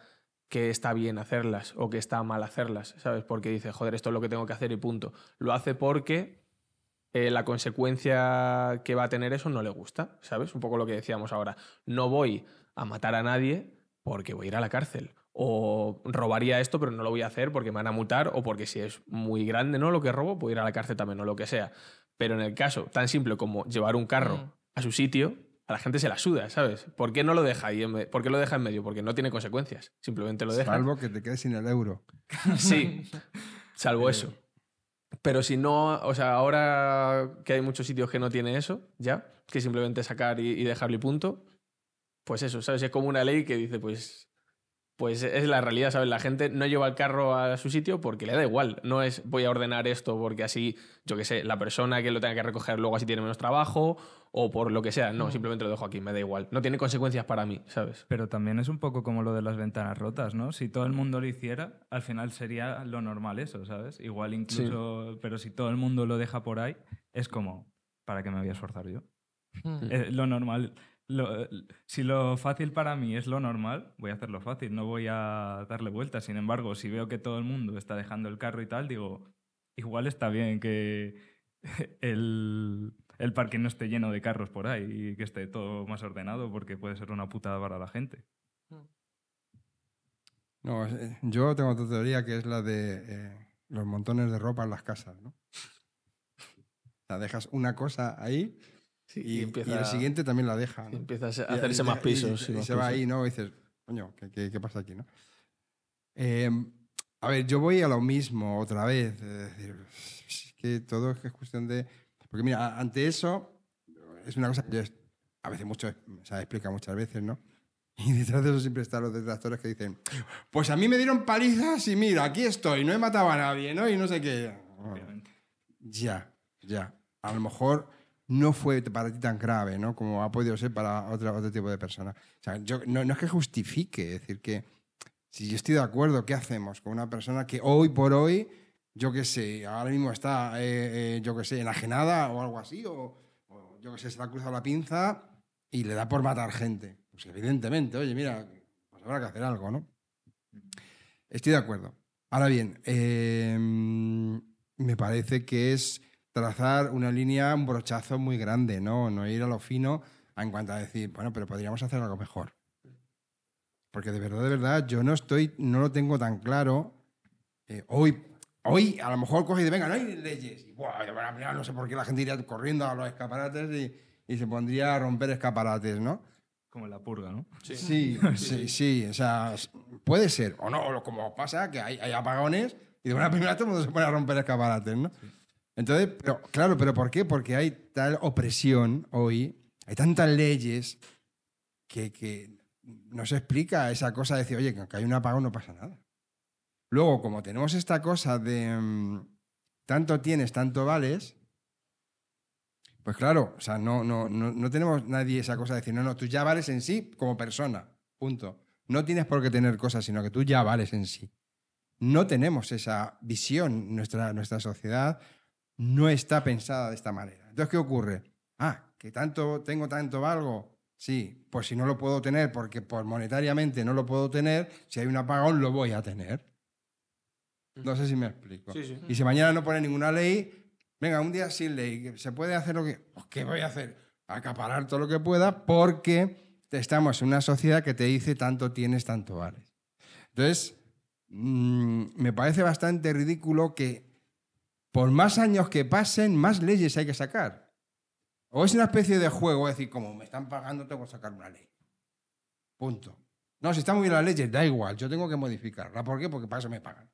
que está bien hacerlas o que está mal hacerlas, ¿sabes? Porque dice, joder, esto es lo que tengo que hacer y punto. Lo hace porque eh, la consecuencia que va a tener eso no le gusta, ¿sabes? Un poco lo que decíamos ahora. No voy a matar a nadie porque voy a ir a la cárcel. O robaría esto, pero no lo voy a hacer porque me van a multar o porque si es muy grande, ¿no? Lo que robo, puedo ir a la cárcel también o lo que sea. Pero en el caso tan simple como llevar un carro Mm. a su sitio, a la gente se la suda, ¿sabes? ¿Por qué no lo deja ahí? en ¿Por qué lo deja en medio? Porque no tiene consecuencias. Simplemente lo deja. Salvo que te quedes sin el euro. *laughs* Sí, salvo eso. Pero si no, o sea, ahora que hay muchos sitios que no tiene eso, ya, que simplemente sacar y, y dejarlo y punto, pues eso, ¿sabes? Es como una ley que dice, pues, pues es la realidad, ¿sabes? La gente no lleva el carro a su sitio porque le da igual. No es voy a ordenar esto porque así, yo qué sé, la persona que lo tenga que recoger luego así tiene menos trabajo o por lo que sea. No, simplemente lo dejo aquí, me da igual. No tiene consecuencias para mí, ¿sabes? Pero también es un poco como lo de las ventanas rotas, ¿no? Si todo el mundo lo hiciera, al final sería lo normal eso, ¿sabes? Igual incluso, pero si todo el mundo lo deja por ahí, es como, ¿para qué me voy a esforzar yo? Hmm. Eh, lo normal, lo- si lo fácil para mí es lo normal, voy a hacerlo fácil, no voy a darle vueltas. Sin embargo, si veo que todo el mundo está dejando el carro y tal, digo, igual está bien que *laughs* el, el parque no esté lleno de carros por ahí y que esté todo más ordenado porque puede ser una putada para la gente. No, eh, yo tengo otra teoría que es la de eh, los montones de ropa en las casas, ¿no? *laughs* O sea, dejas una cosa ahí y, y empieza- y el siguiente también la deja. ¿no? empieza a Y- hacerse y- más pisos. Y, y más se va pisos. ahí, ¿no? Y dices, coño, ¿qué, qué, qué pasa aquí, no? Eh, a ver, yo voy a lo mismo otra vez. Es decir, es que todo es cuestión de... Porque mira, ante eso, es una cosa que yo a veces mucho, se ha explicado muchas veces, ¿no? *laughs* Y detrás de eso siempre están los detractores que dicen, pues a mí me dieron palizas y mira, aquí estoy, no he matado a nadie, ¿no? Y no sé qué. Obviamente. Ya, ya. A lo mejor no fue para ti tan grave, ¿no? Como ha podido ser para otro, otro tipo de persona. O sea, yo, no, es que justifique, es decir, que si yo estoy de acuerdo, ¿qué hacemos con una persona que hoy por hoy, yo qué sé, ahora mismo está, eh, eh, yo qué sé, enajenada o algo así, o, o yo qué sé, se le ha cruzado la pinza y le da por matar gente? Pues evidentemente, oye, mira, pues habrá que hacer algo, ¿no? Estoy de acuerdo. Ahora bien, eh, me parece que es trazar una línea, un brochazo muy grande, ¿no? No ir a lo fino en cuanto a decir, bueno, pero podríamos hacer algo mejor. Porque de verdad, de verdad, yo no estoy, no lo tengo tan claro. Eh, hoy, hoy a lo mejor coge y dice, venga, no hay leyes. Y, buah, bueno, mira, no sé por qué la gente iría corriendo a los escaparates y, y se pondría a romper escaparates, ¿no? Como la purga, ¿no? Sí, sí, sí, *laughs* o sea, puede ser. O no, o como pasa, que hay, hay apagones y de una primera todo el mundo se pone a romper escaparates, ¿no? Entonces, pero, claro, ¿pero por qué? Porque hay tal opresión hoy, hay tantas leyes que, que no se explica esa cosa de decir, oye, que hay un apagón no pasa nada. Luego, como tenemos esta cosa de mm, tanto tienes, tanto vales, pues claro, o sea, no, no, no, no tenemos nadie esa cosa de decir, no, no, tú ya vales en sí como persona, punto. No tienes por qué tener cosas, sino que tú ya vales en sí. No tenemos esa visión, nuestra, nuestra sociedad no está pensada de esta manera. Entonces, ¿qué ocurre? Ah, que tanto tengo tanto valgo. Sí, pues si no lo puedo tener porque por monetariamente no lo puedo tener, si hay un apagón lo voy a tener. No sé si me explico. Sí, sí. Y si mañana no pone ninguna ley, venga, un día sin ley, se puede hacer lo que... Pues, ¿Qué voy a hacer? Acaparar todo lo que pueda porque estamos en una sociedad que te dice tanto tienes, tanto vales. Entonces, mm, me parece bastante ridículo que por más años que pasen, más leyes hay que sacar. O es una especie de juego, es decir, como me están pagando, tengo que sacar una ley. Punto. No, si está muy bien la ley, da igual, yo tengo que modificarla. ¿Por qué? Porque para eso me pagan.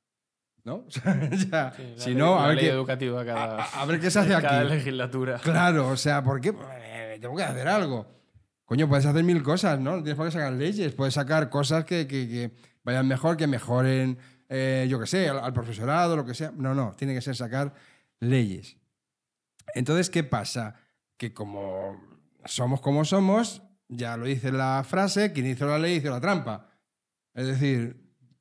¿No? *laughs* O sea, Sí, si no, a ver, qué, educativa cada, a- a ver qué se hace *laughs* cada aquí. legislatura. Claro, o sea, ¿por qué? Eh, tengo que hacer algo. Coño, puedes hacer mil cosas, ¿no? No tienes por qué sacar leyes, puedes sacar cosas que, que- que vayan mejor, que mejoren, eh, yo qué sé, al, al profesorado, lo que sea. No, no, tiene que ser sacar leyes. Entonces, ¿qué pasa? Que como somos como somos, ya lo dice la frase, quien hizo la ley hizo la trampa. Es decir,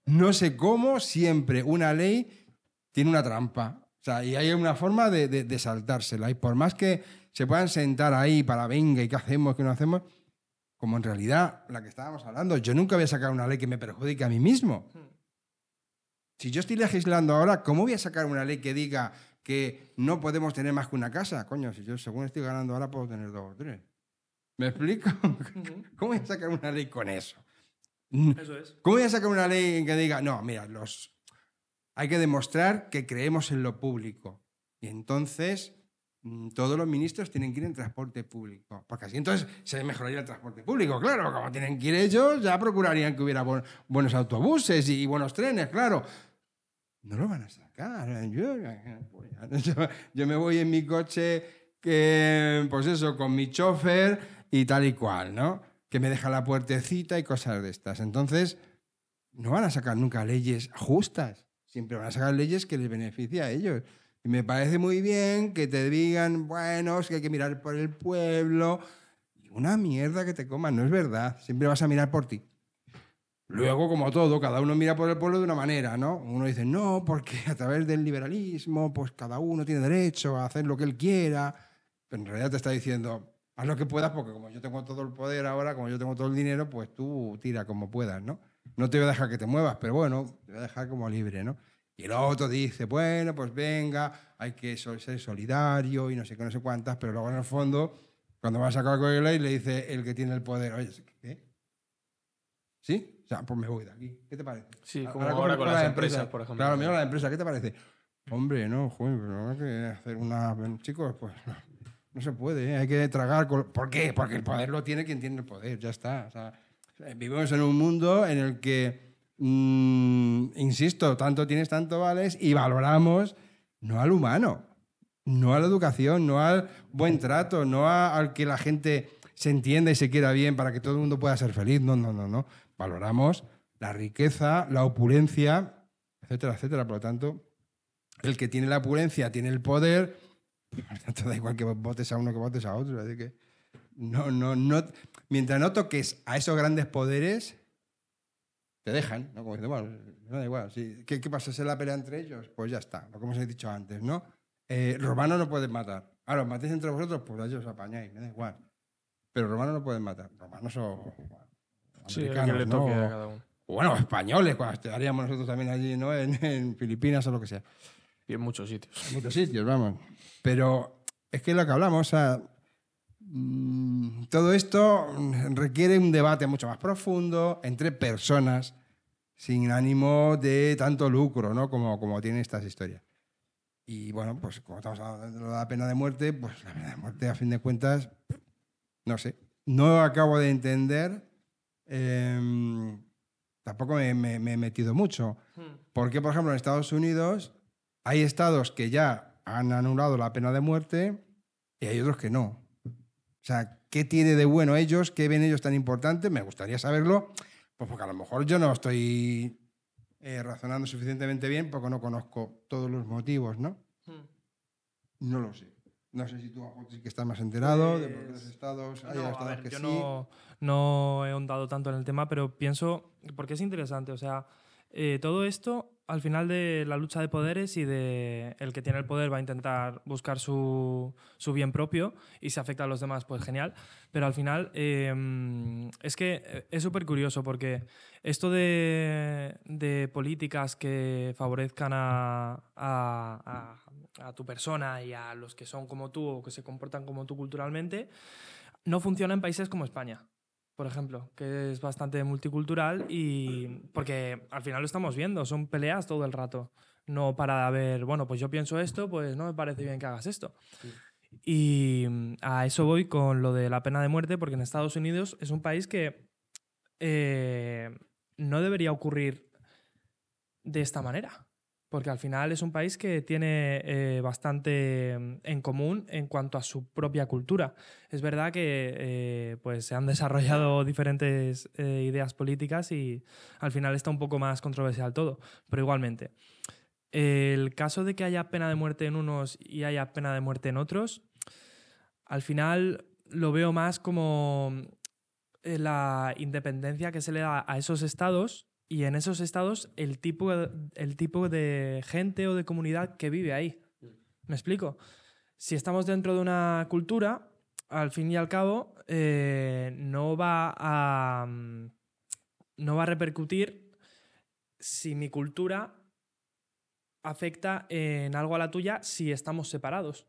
no sé cómo siempre una ley tiene una trampa. O sea, y hay una forma de, de- de saltársela. Y por más que se puedan sentar ahí para, venga, ¿y qué hacemos, qué no hacemos? Como en realidad, la que estábamos hablando, yo nunca voy a sacar una ley que me perjudique a mí mismo. Si yo estoy legislando ahora, ¿cómo voy a sacar una ley que diga que no podemos tener más que una casa? Coño, si yo según estoy ganando ahora puedo tener dos o tres. ¿Me explico? *laughs* ¿Cómo voy a sacar una ley con eso? Eso es. ¿Cómo voy a sacar una ley en que diga, no, mira, los... hay que demostrar que creemos en lo público? Y entonces mm, todos los ministros tienen que ir en transporte público. Porque así entonces se mejoraría el transporte público, claro. Como tienen que ir ellos, ya procurarían que hubiera bu- buenos autobuses y buenos trenes, claro. No lo van a sacar. Yo, *laughs* yo, me voy en mi coche, que, pues eso, con mi chofer y tal y cual, ¿no? Que me deja la puertecita y cosas de estas. Entonces, no van a sacar nunca leyes justas. Siempre van a sacar leyes que les beneficien a ellos. Y me parece muy bien que te digan, bueno, es que hay que mirar por el pueblo. Y una mierda que te coman, no es verdad. Siempre vas a mirar por ti. Luego, como todo, cada uno mira por el pueblo de una manera, ¿no? Uno dice, no, porque a través del liberalismo, pues cada uno tiene derecho a hacer lo que él quiera. Pero en realidad te está diciendo, haz lo que puedas, porque como yo tengo todo el poder ahora, como yo tengo todo el dinero, pues tú tira como puedas, ¿no? No te voy a dejar que te muevas, pero bueno, te voy a dejar como libre, ¿no? Y el otro dice, bueno, pues venga, hay que ser solidario y no sé qué, no sé cuántas, pero luego en el fondo, cuando vas a sacar con el ley, le dice el que tiene el poder, oye, ¿qué? ¿Sí? O sea, pues me voy de aquí. ¿Qué te parece? Sí, como Ahora, ahora ¿cómo con la las empresa? empresas, por ejemplo. Claro, mira la empresa, ¿qué te parece? Hombre, no, joder, pero hay que hacer una... Chicos, pues no, no se puede, ¿eh? hay que tragar... con- ¿Por qué? Porque el poder lo tiene quien tiene el poder, ya está. O sea, vivimos en un mundo en el que, mm, insisto, tanto tienes, tanto vales y valoramos no al humano, no a la educación, no al buen trato, no a- al que la gente se entienda y se quiera bien para que todo el mundo pueda ser feliz. No, no, no, no. Valoramos la riqueza, la opulencia, etcétera, etcétera. Por lo tanto, el que tiene la opulencia tiene el poder. Por lo tanto, da igual que votes a uno que votes a otro. No, no, no. Mientras no toques a esos grandes poderes, te dejan, ¿no? Como bueno, no da igual. sí. ¿Qué, ¿Qué pasa? ¿Se la pelea entre ellos? Pues ya está, lo que hemos dicho antes, ¿no? Eh, romanos no pueden matar. Ahora, os matéis entre vosotros, pues ya os apañáis, me da igual. Pero romanos no pueden matar. Romanos o Sí, que americanos, ¿no? a cada uno. o bueno, españoles, cuando estaríamos nosotros también allí, ¿no? En, en Filipinas o lo que sea. Y en muchos sitios. En muchos sitios, vamos. Pero es que es lo que hablamos, o sea, mm, todo esto requiere un debate mucho más profundo entre personas sin ánimo de tanto lucro, ¿no? Como, como tienen estas historias. Y bueno, pues como estamos hablando de la pena de muerte, pues la pena de muerte, a fin de cuentas, no sé. No acabo de entender. Eh, tampoco me- me- me he metido mucho. Porque, por ejemplo, en Estados Unidos hay estados que ya han anulado la pena de muerte y hay otros que no. O sea, ¿qué tiene de bueno ellos? ¿Qué ven ellos tan importante? Me gustaría saberlo, pues porque a lo mejor yo no estoy eh, razonando suficientemente bien porque no conozco todos los motivos, ¿no? No lo sé. No sé si tú, sí que estás más enterado de por qué los Pues, estados hay No, estados ver, que yo sí. no, no he ahondado tanto en el tema, pero pienso, porque es interesante, o sea, eh, todo esto al final de la lucha de poderes y de el que tiene el poder va a intentar buscar su, su bien propio y si afecta a los demás, pues genial. Pero al final eh, es que es súper curioso porque esto de, de políticas que favorezcan a, a- a- a tu persona y a los que son como tú o que se comportan como tú culturalmente, no funciona en países como España por ejemplo, que es bastante multicultural y porque al final lo estamos viendo, son peleas todo el rato, no para ver, bueno, pues yo pienso esto, pues no me parece bien que hagas esto. Y mm, a eso voy con lo de la pena de muerte, porque en Estados Unidos es un país que eh, no debería ocurrir de esta manera. Porque al final es un país que tiene eh, bastante mm, en común en cuanto a su propia cultura. Es verdad que eh, pues se han desarrollado diferentes eh, ideas políticas y al final está un poco más controversial todo. Pero igualmente, el caso de que haya pena de muerte en unos y haya pena de muerte en otros, al final lo veo más como eh, la independencia que se le da a esos estados y en esos estados el tipo, el tipo de gente o de comunidad que vive ahí. ¿Me explico? Si estamos dentro de una cultura, al fin y al cabo, eh, no va a. mm, No va a repercutir si mi cultura afecta en algo a la tuya si estamos separados.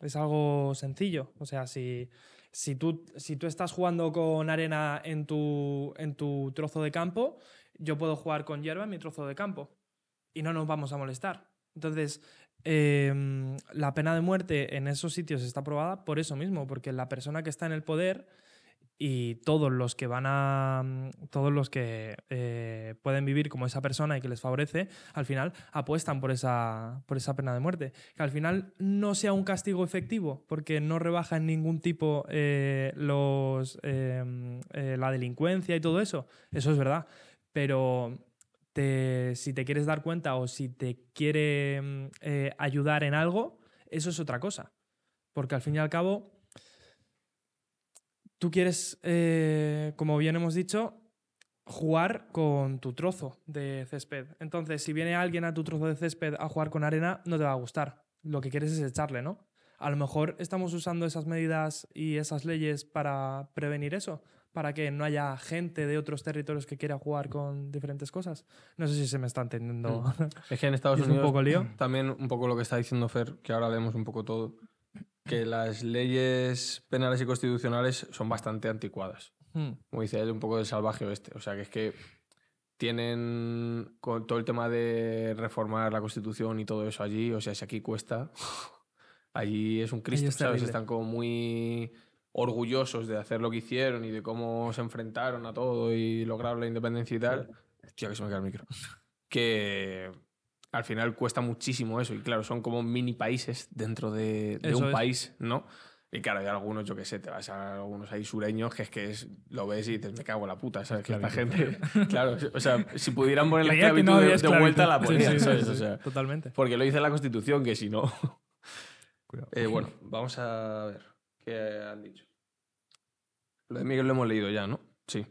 Es algo sencillo. O sea, si, si, tú, si tú estás jugando con arena en tu, en tu trozo de campo, yo puedo jugar con hierba en mi trozo de campo y no nos vamos a molestar. Entonces, eh, la pena de muerte en esos sitios está aprobada por eso mismo, porque la persona que está en el poder y todos los que van a. todos los que eh, pueden vivir como esa persona y que les favorece, al final apuestan por esa, por esa pena de muerte. Que al final no sea un castigo efectivo, porque no rebaja en ningún tipo eh, los, eh, eh, la delincuencia y todo eso. Eso es verdad. Pero te- si te quieres dar cuenta o si te quiere mm, eh, ayudar en algo, eso es otra cosa. Porque al fin y al cabo, tú quieres, eh, como bien hemos dicho, jugar con tu trozo de césped. Entonces, si viene alguien a tu trozo de césped a jugar con arena, no te va a gustar. Lo que quieres es echarle, ¿no? A lo mejor estamos usando esas medidas y esas leyes para prevenir eso, para que no haya gente de otros territorios que quiera jugar con diferentes cosas. No sé si se me está entendiendo. *laughs* Es que en Estados ¿Es un Unidos poco lío? también un poco lo que está diciendo Fer, que ahora leemos un poco todo, que las leyes penales y constitucionales son bastante anticuadas. Hmm. Como dice él, un poco del salvaje oeste. O sea, que es que tienen con todo el tema de reformar la constitución y todo eso allí, o sea, si aquí cuesta, *laughs* allí es un Cristo, es ¿sabes? Están como muy orgullosos de hacer lo que hicieron y de cómo se enfrentaron a todo y lograron la independencia y tal. Hostia, que se me cae el micro. *laughs* Que al final cuesta muchísimo eso. Y claro, son como mini países dentro de, de un es. país, ¿no? Y claro, hay algunos, yo qué sé, te vas a algunos ahí sureños que es que es, lo ves y dices, me cago en la puta, ¿sabes? Que esta gente. *laughs* Claro, o sea, si pudieran poner la esclavitud no de, de vuelta, la esclavitud. Sí, sí, ¿sabes? sí, O sea, Totalmente. porque lo dice la Constitución, que si no. *laughs* Eh, bueno, vamos a ver qué han dicho. Lo de Miguel lo hemos leído ya, ¿no? Sí.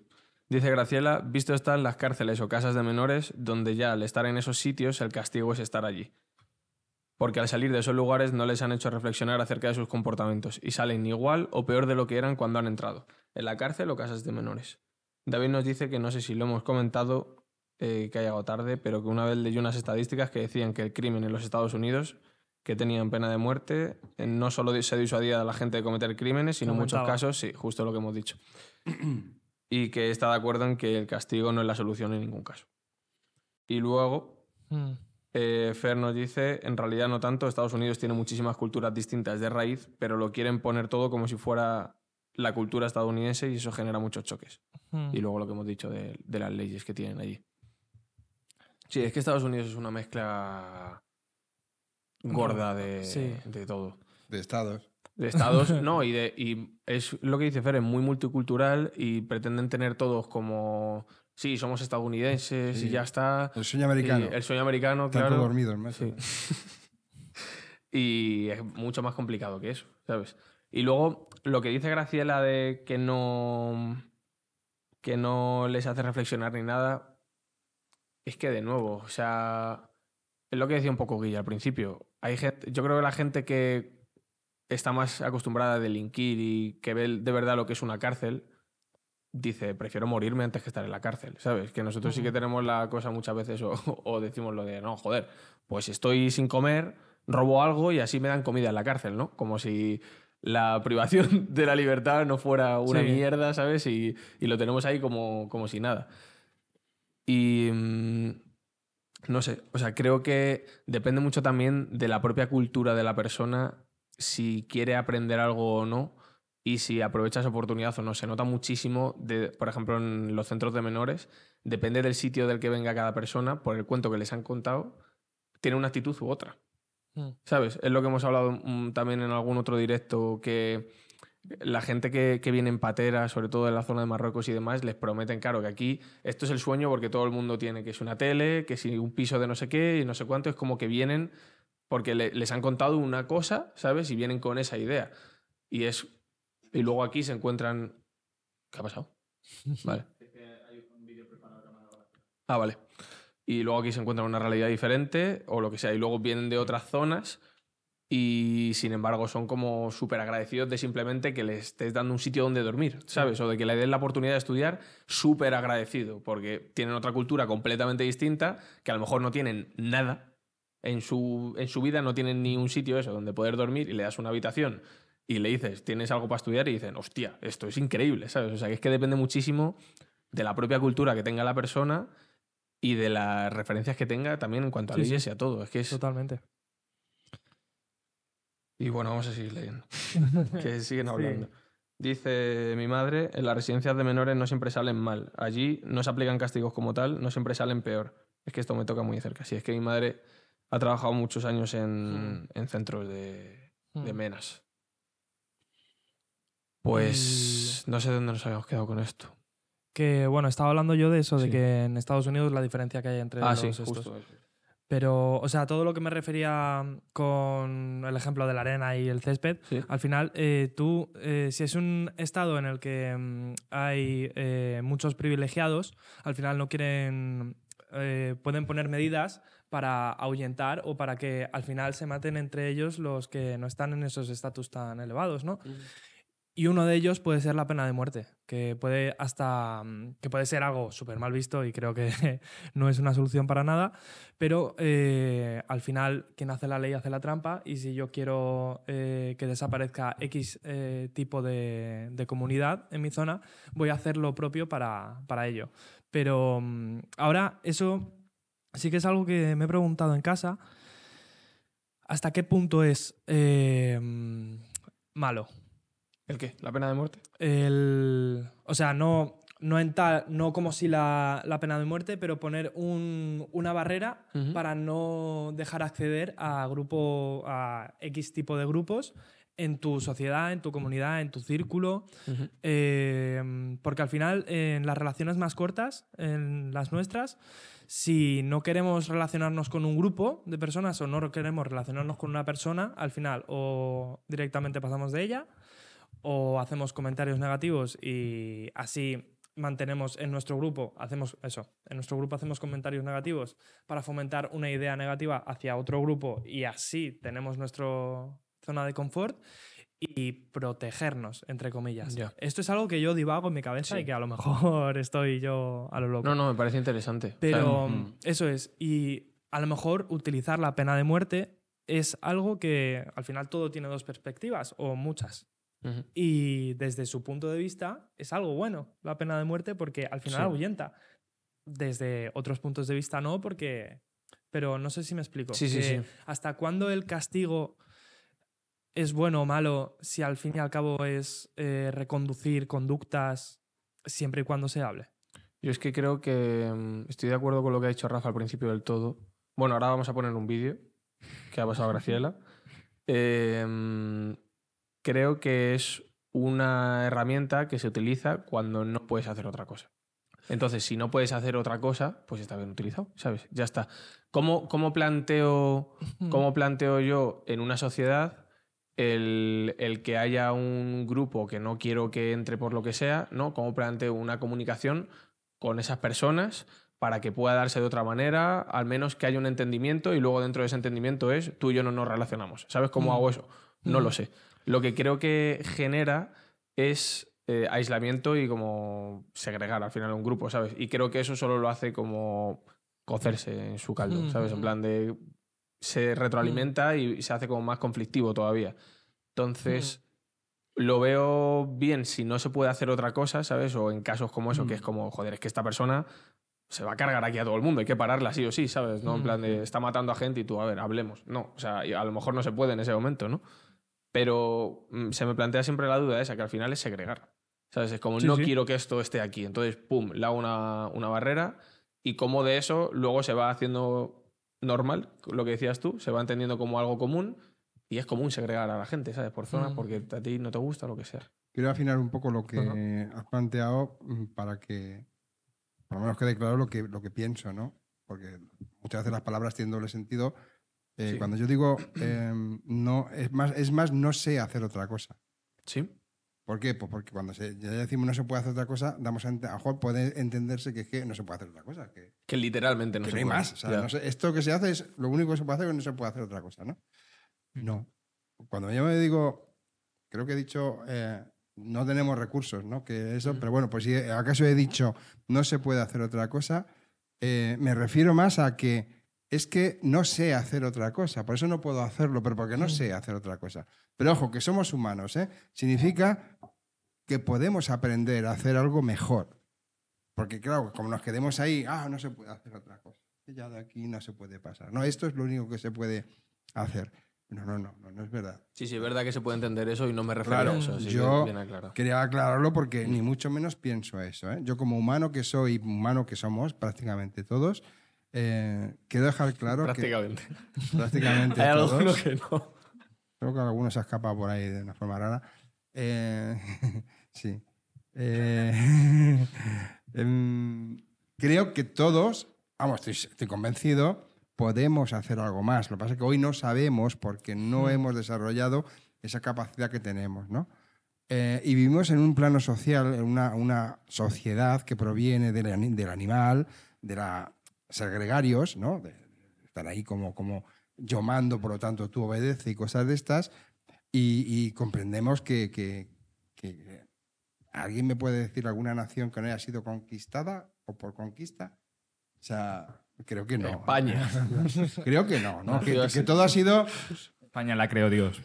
Dice Graciela, visto están las cárceles o casas de menores donde ya al estar en esos sitios el castigo es estar allí. Porque al salir de esos lugares no les han hecho reflexionar acerca de sus comportamientos y salen igual o peor de lo que eran cuando han entrado, en la cárcel o casas de menores. David nos dice que no sé si lo hemos comentado, eh, que ha llegado tarde, pero que una vez leyó unas estadísticas que decían que el crimen en los Estados Unidos que tenían pena de muerte, eh, no solo se disuadía a la gente de cometer crímenes, sino en muchos casos, sí, justo lo que hemos dicho. *clears throat* y que está de acuerdo en que el castigo no es la solución en ningún caso. Y luego, Hmm. eh, Fer nos dice, en realidad no tanto, Estados Unidos tiene muchísimas culturas distintas de raíz, pero lo quieren poner todo como si fuera la cultura estadounidense y eso genera muchos choques. Hmm. Y luego lo que hemos dicho de, de las leyes que tienen allí. Sí, es que Estados Unidos es una mezcla gorda de, Sí. de todo. De estados. De estados, *laughs* no, y, de, y es lo que dice Fer, es muy multicultural y pretenden tener todos como, sí, somos estadounidenses Sí. y ya está. El sueño americano. Y el sueño americano, Están claro. dormidos, macho. Sí. *laughs* y es mucho más complicado que eso, ¿sabes? Y luego lo que dice Graciela de que no que no les hace reflexionar ni nada, es que de nuevo, o sea, es lo que decía un poco Guilla al principio. Hay gente, yo creo que la gente que está más acostumbrada a delinquir y que ve de verdad lo que es una cárcel, dice, prefiero morirme antes que estar en la cárcel, ¿sabes? Que nosotros sí que tenemos la cosa muchas veces, o, *laughs* o decimos lo de, no, joder, pues estoy sin comer, robo algo y así me dan comida en la cárcel, ¿no? Como si la *laughs* privación de la libertad no fuera una Sí. mierda, ¿sabes? Y, y lo tenemos ahí como, como si nada. Y mm, no sé, o sea, creo que depende mucho también de la propia cultura de la persona, si quiere aprender algo o no, y si aprovecha esa oportunidad o no. Se nota muchísimo, de, por ejemplo, en los centros de menores, depende del sitio del que venga cada persona, por el cuento que les han contado, tiene una actitud u otra. Mm. ¿Sabes? Es lo que hemos hablado mm, también en algún otro directo, que la gente que, que viene en patera, sobre todo en la zona de Marruecos y demás, les prometen, claro, que aquí esto es el sueño porque todo el mundo tiene que es una tele, que si un piso de no sé qué y no sé cuánto, es como que vienen porque le- les han contado una cosa, ¿sabes? Y vienen con esa idea. Y es y luego aquí se encuentran ¿Qué ha pasado? *laughs* Vale. Ah, vale. Y luego aquí se encuentran una realidad diferente o lo que sea. Y luego vienen de otras zonas y sin embargo son como súper agradecidos de simplemente que les estés dando un sitio donde dormir, ¿sabes? O de que le den la oportunidad de estudiar, súper agradecido, porque tienen otra cultura completamente distinta, que a lo mejor no tienen nada en su, en su vida, no tienen ni un sitio eso donde poder dormir y le das una habitación y le dices, ¿tienes algo para estudiar? Y dicen, hostia, esto es increíble, ¿sabes? O sea, que es que depende muchísimo de la propia cultura que tenga la persona y de las referencias que tenga también en cuanto a Sí, sí. leyes y a todo. Es que es... Totalmente. Y bueno, vamos a seguir leyendo. *laughs* que siguen hablando. Dice mi madre, en las residencias de menores no siempre salen mal. Allí no se aplican castigos como tal, no siempre salen peor. Es que esto me toca muy de cerca. Sí, es que mi madre ha trabajado muchos años en, en centros de, de Hmm. menas. Pues no sé dónde nos habíamos quedado con esto. Que bueno, estaba hablando yo de eso, de que en Estados Unidos la diferencia que hay entre ah, los sí, estos. justo. eso. Pero, o sea, todo lo que me refería con el ejemplo de la arena y el césped, Sí. al final, eh, tú, eh, si es un estado en el que mm, hay eh, muchos privilegiados, al final no quieren, pueden poner medidas para ahuyentar o para que al final se maten entre ellos los que no están en esos estatus tan elevados, ¿no? Y uno de ellos puede ser la pena de muerte, que puede hasta mm, que puede ser algo súper mal visto y creo que *laughs* no es una solución para nada, pero eh, al final quien hace la ley hace la trampa y si yo quiero eh, que desaparezca X eh, tipo de, de comunidad en mi zona, voy a hacer lo propio para, para ello. Pero mm, ahora eso sí que es algo que me he preguntado en casa, ¿hasta qué punto es mm, malo? ¿El qué? ¿La pena de muerte? El, o sea, no, no, en tal- no como si la, la pena de muerte, pero poner un- una barrera Ujú. para no dejar acceder a grupo, a X tipo de grupos en tu sociedad, en tu comunidad, en tu círculo. Ujú. Eh, porque al final, en las relaciones más cortas, en las nuestras, si no queremos relacionarnos con un grupo de personas o no queremos relacionarnos con una persona, al final o directamente pasamos de ella o hacemos comentarios negativos y así mantenemos en nuestro grupo, hacemos eso, en nuestro grupo hacemos comentarios negativos para fomentar una idea negativa hacia otro grupo y así tenemos nuestra zona de confort y protegernos, entre comillas. Esto es algo que yo divago en mi cabeza Sí. y que a lo mejor *laughs* estoy yo a lo loco. No, no, me parece interesante. Pero mm, eso es. Y a lo mejor utilizar la pena de muerte es algo que al final todo tiene dos perspectivas o muchas. Ujú. Y desde su punto de vista es algo bueno la pena de muerte porque al final Sí. ahuyenta. Desde otros puntos de vista no, porque... Pero no sé si me explico. Sí, sí. ¿Hasta cuándo el castigo es bueno o malo si al fin y al cabo es eh, reconducir conductas siempre y cuando se hable? Yo es que creo que mm, estoy de acuerdo con lo que ha dicho Rafa al principio del todo. Bueno, ahora vamos a poner un vídeo que ha pasado Graciela. *laughs* Eh, mm, creo que es una herramienta que se utiliza cuando no puedes hacer otra cosa. Entonces, si no puedes hacer otra cosa, pues está bien utilizado, ¿sabes? Ya está. ¿Cómo, cómo planteo, cómo planteo yo en una sociedad el, el que haya un grupo que no quiero que entre por lo que sea, ¿no? ¿Cómo planteo una comunicación con esas personas para que pueda darse de otra manera, al menos que haya un entendimiento y luego dentro de ese entendimiento es tú y yo no nos relacionamos. ¿Sabes cómo Mm. hago eso? No Mm. lo sé. Lo que creo que genera es eh, aislamiento y como segregar al final un grupo, ¿sabes? Y creo que eso solo lo hace como cocerse en su caldo, ¿sabes? En Mm. plan de se retroalimenta y se hace como más conflictivo todavía. Entonces, lo veo bien si no se puede hacer otra cosa, ¿sabes? O en casos como eso, que es como, joder, es que esta persona se va a cargar aquí a todo el mundo, hay que pararla sí o sí, ¿sabes? No en plan de está matando a gente y tú, a ver, hablemos. No, o sea, a lo mejor no se puede en ese momento, ¿no? Pero mm, se me plantea siempre la duda esa, que al final es segregar. ¿Sabes? Es como, Sí, no sí. quiero que esto esté aquí. Entonces, pum, le hago una, una barrera y como de eso luego se va haciendo normal, lo que decías tú, se va entendiendo como algo común y es común segregar a la gente, ¿sabes? Por zonas, Mm. porque a ti no te gusta, lo que sea. Quiero afinar un poco lo que Ajá. has planteado mm, para que por lo menos quede claro lo que, lo que pienso, ¿no? Porque muchas veces las palabras tienen doble sentido. Eh, Sí. Cuando yo digo *clears throat* em, no, es más, es más, no sé hacer otra cosa. ¿Sí? ¿Por qué? Pues porque cuando se, ya decimos no se puede hacer otra cosa, damos a, a lo mejor puede entenderse que es que no se puede hacer otra cosa. Que, Que literalmente no que se no hay puede. más. O sea, no esto que se hace es lo único que se puede hacer, que no se puede hacer otra cosa, ¿no? No. Cuando yo me digo, creo que he dicho, eh, no tenemos recursos, ¿no? Que eso, Mm. pero bueno, pues si acaso he dicho, no se puede hacer otra cosa, eh, me refiero más a que es que no sé hacer otra cosa, por eso no puedo hacerlo, pero porque no sé hacer otra cosa. Pero ojo, que somos humanos, ¿eh? Significa que podemos aprender a hacer algo mejor. Porque claro, como nos quedemos ahí, ah, no se puede hacer otra cosa. Ya de aquí no se puede pasar. No, esto es lo único que se puede hacer. No, no, no, no, no es verdad. Sí, sí, es verdad que se puede entender eso y no me refiero Claro, a eso. así que yo- bien. Quería aclararlo porque ni mucho menos pienso eso. ¿eh? Yo como humano que soy, humano que somos prácticamente todos, eh, quiero dejar claro Prácticamente. que prácticamente Hay todos, algunos que no. Creo que alguno se ha escapado por ahí de una forma rara. Eh, *laughs* sí. Eh, *laughs* em, creo que todos, vamos, estoy, estoy convencido, podemos hacer algo más. Lo que pasa es que hoy no sabemos porque no hemos desarrollado esa capacidad que tenemos, ¿no? Eh, y vivimos en un plano social, en una, una sociedad que proviene del, del animal, de la ser gregarios, ¿no? De, estar ahí como, como yo mando, por lo tanto tú obedeces y cosas de estas, y, y comprendemos que, que- que alguien me puede decir alguna nación que no haya sido conquistada o por conquista. O sea, creo que no. España. *laughs* Creo que no, ¿no? Que, todo ha sido España la creó Dios.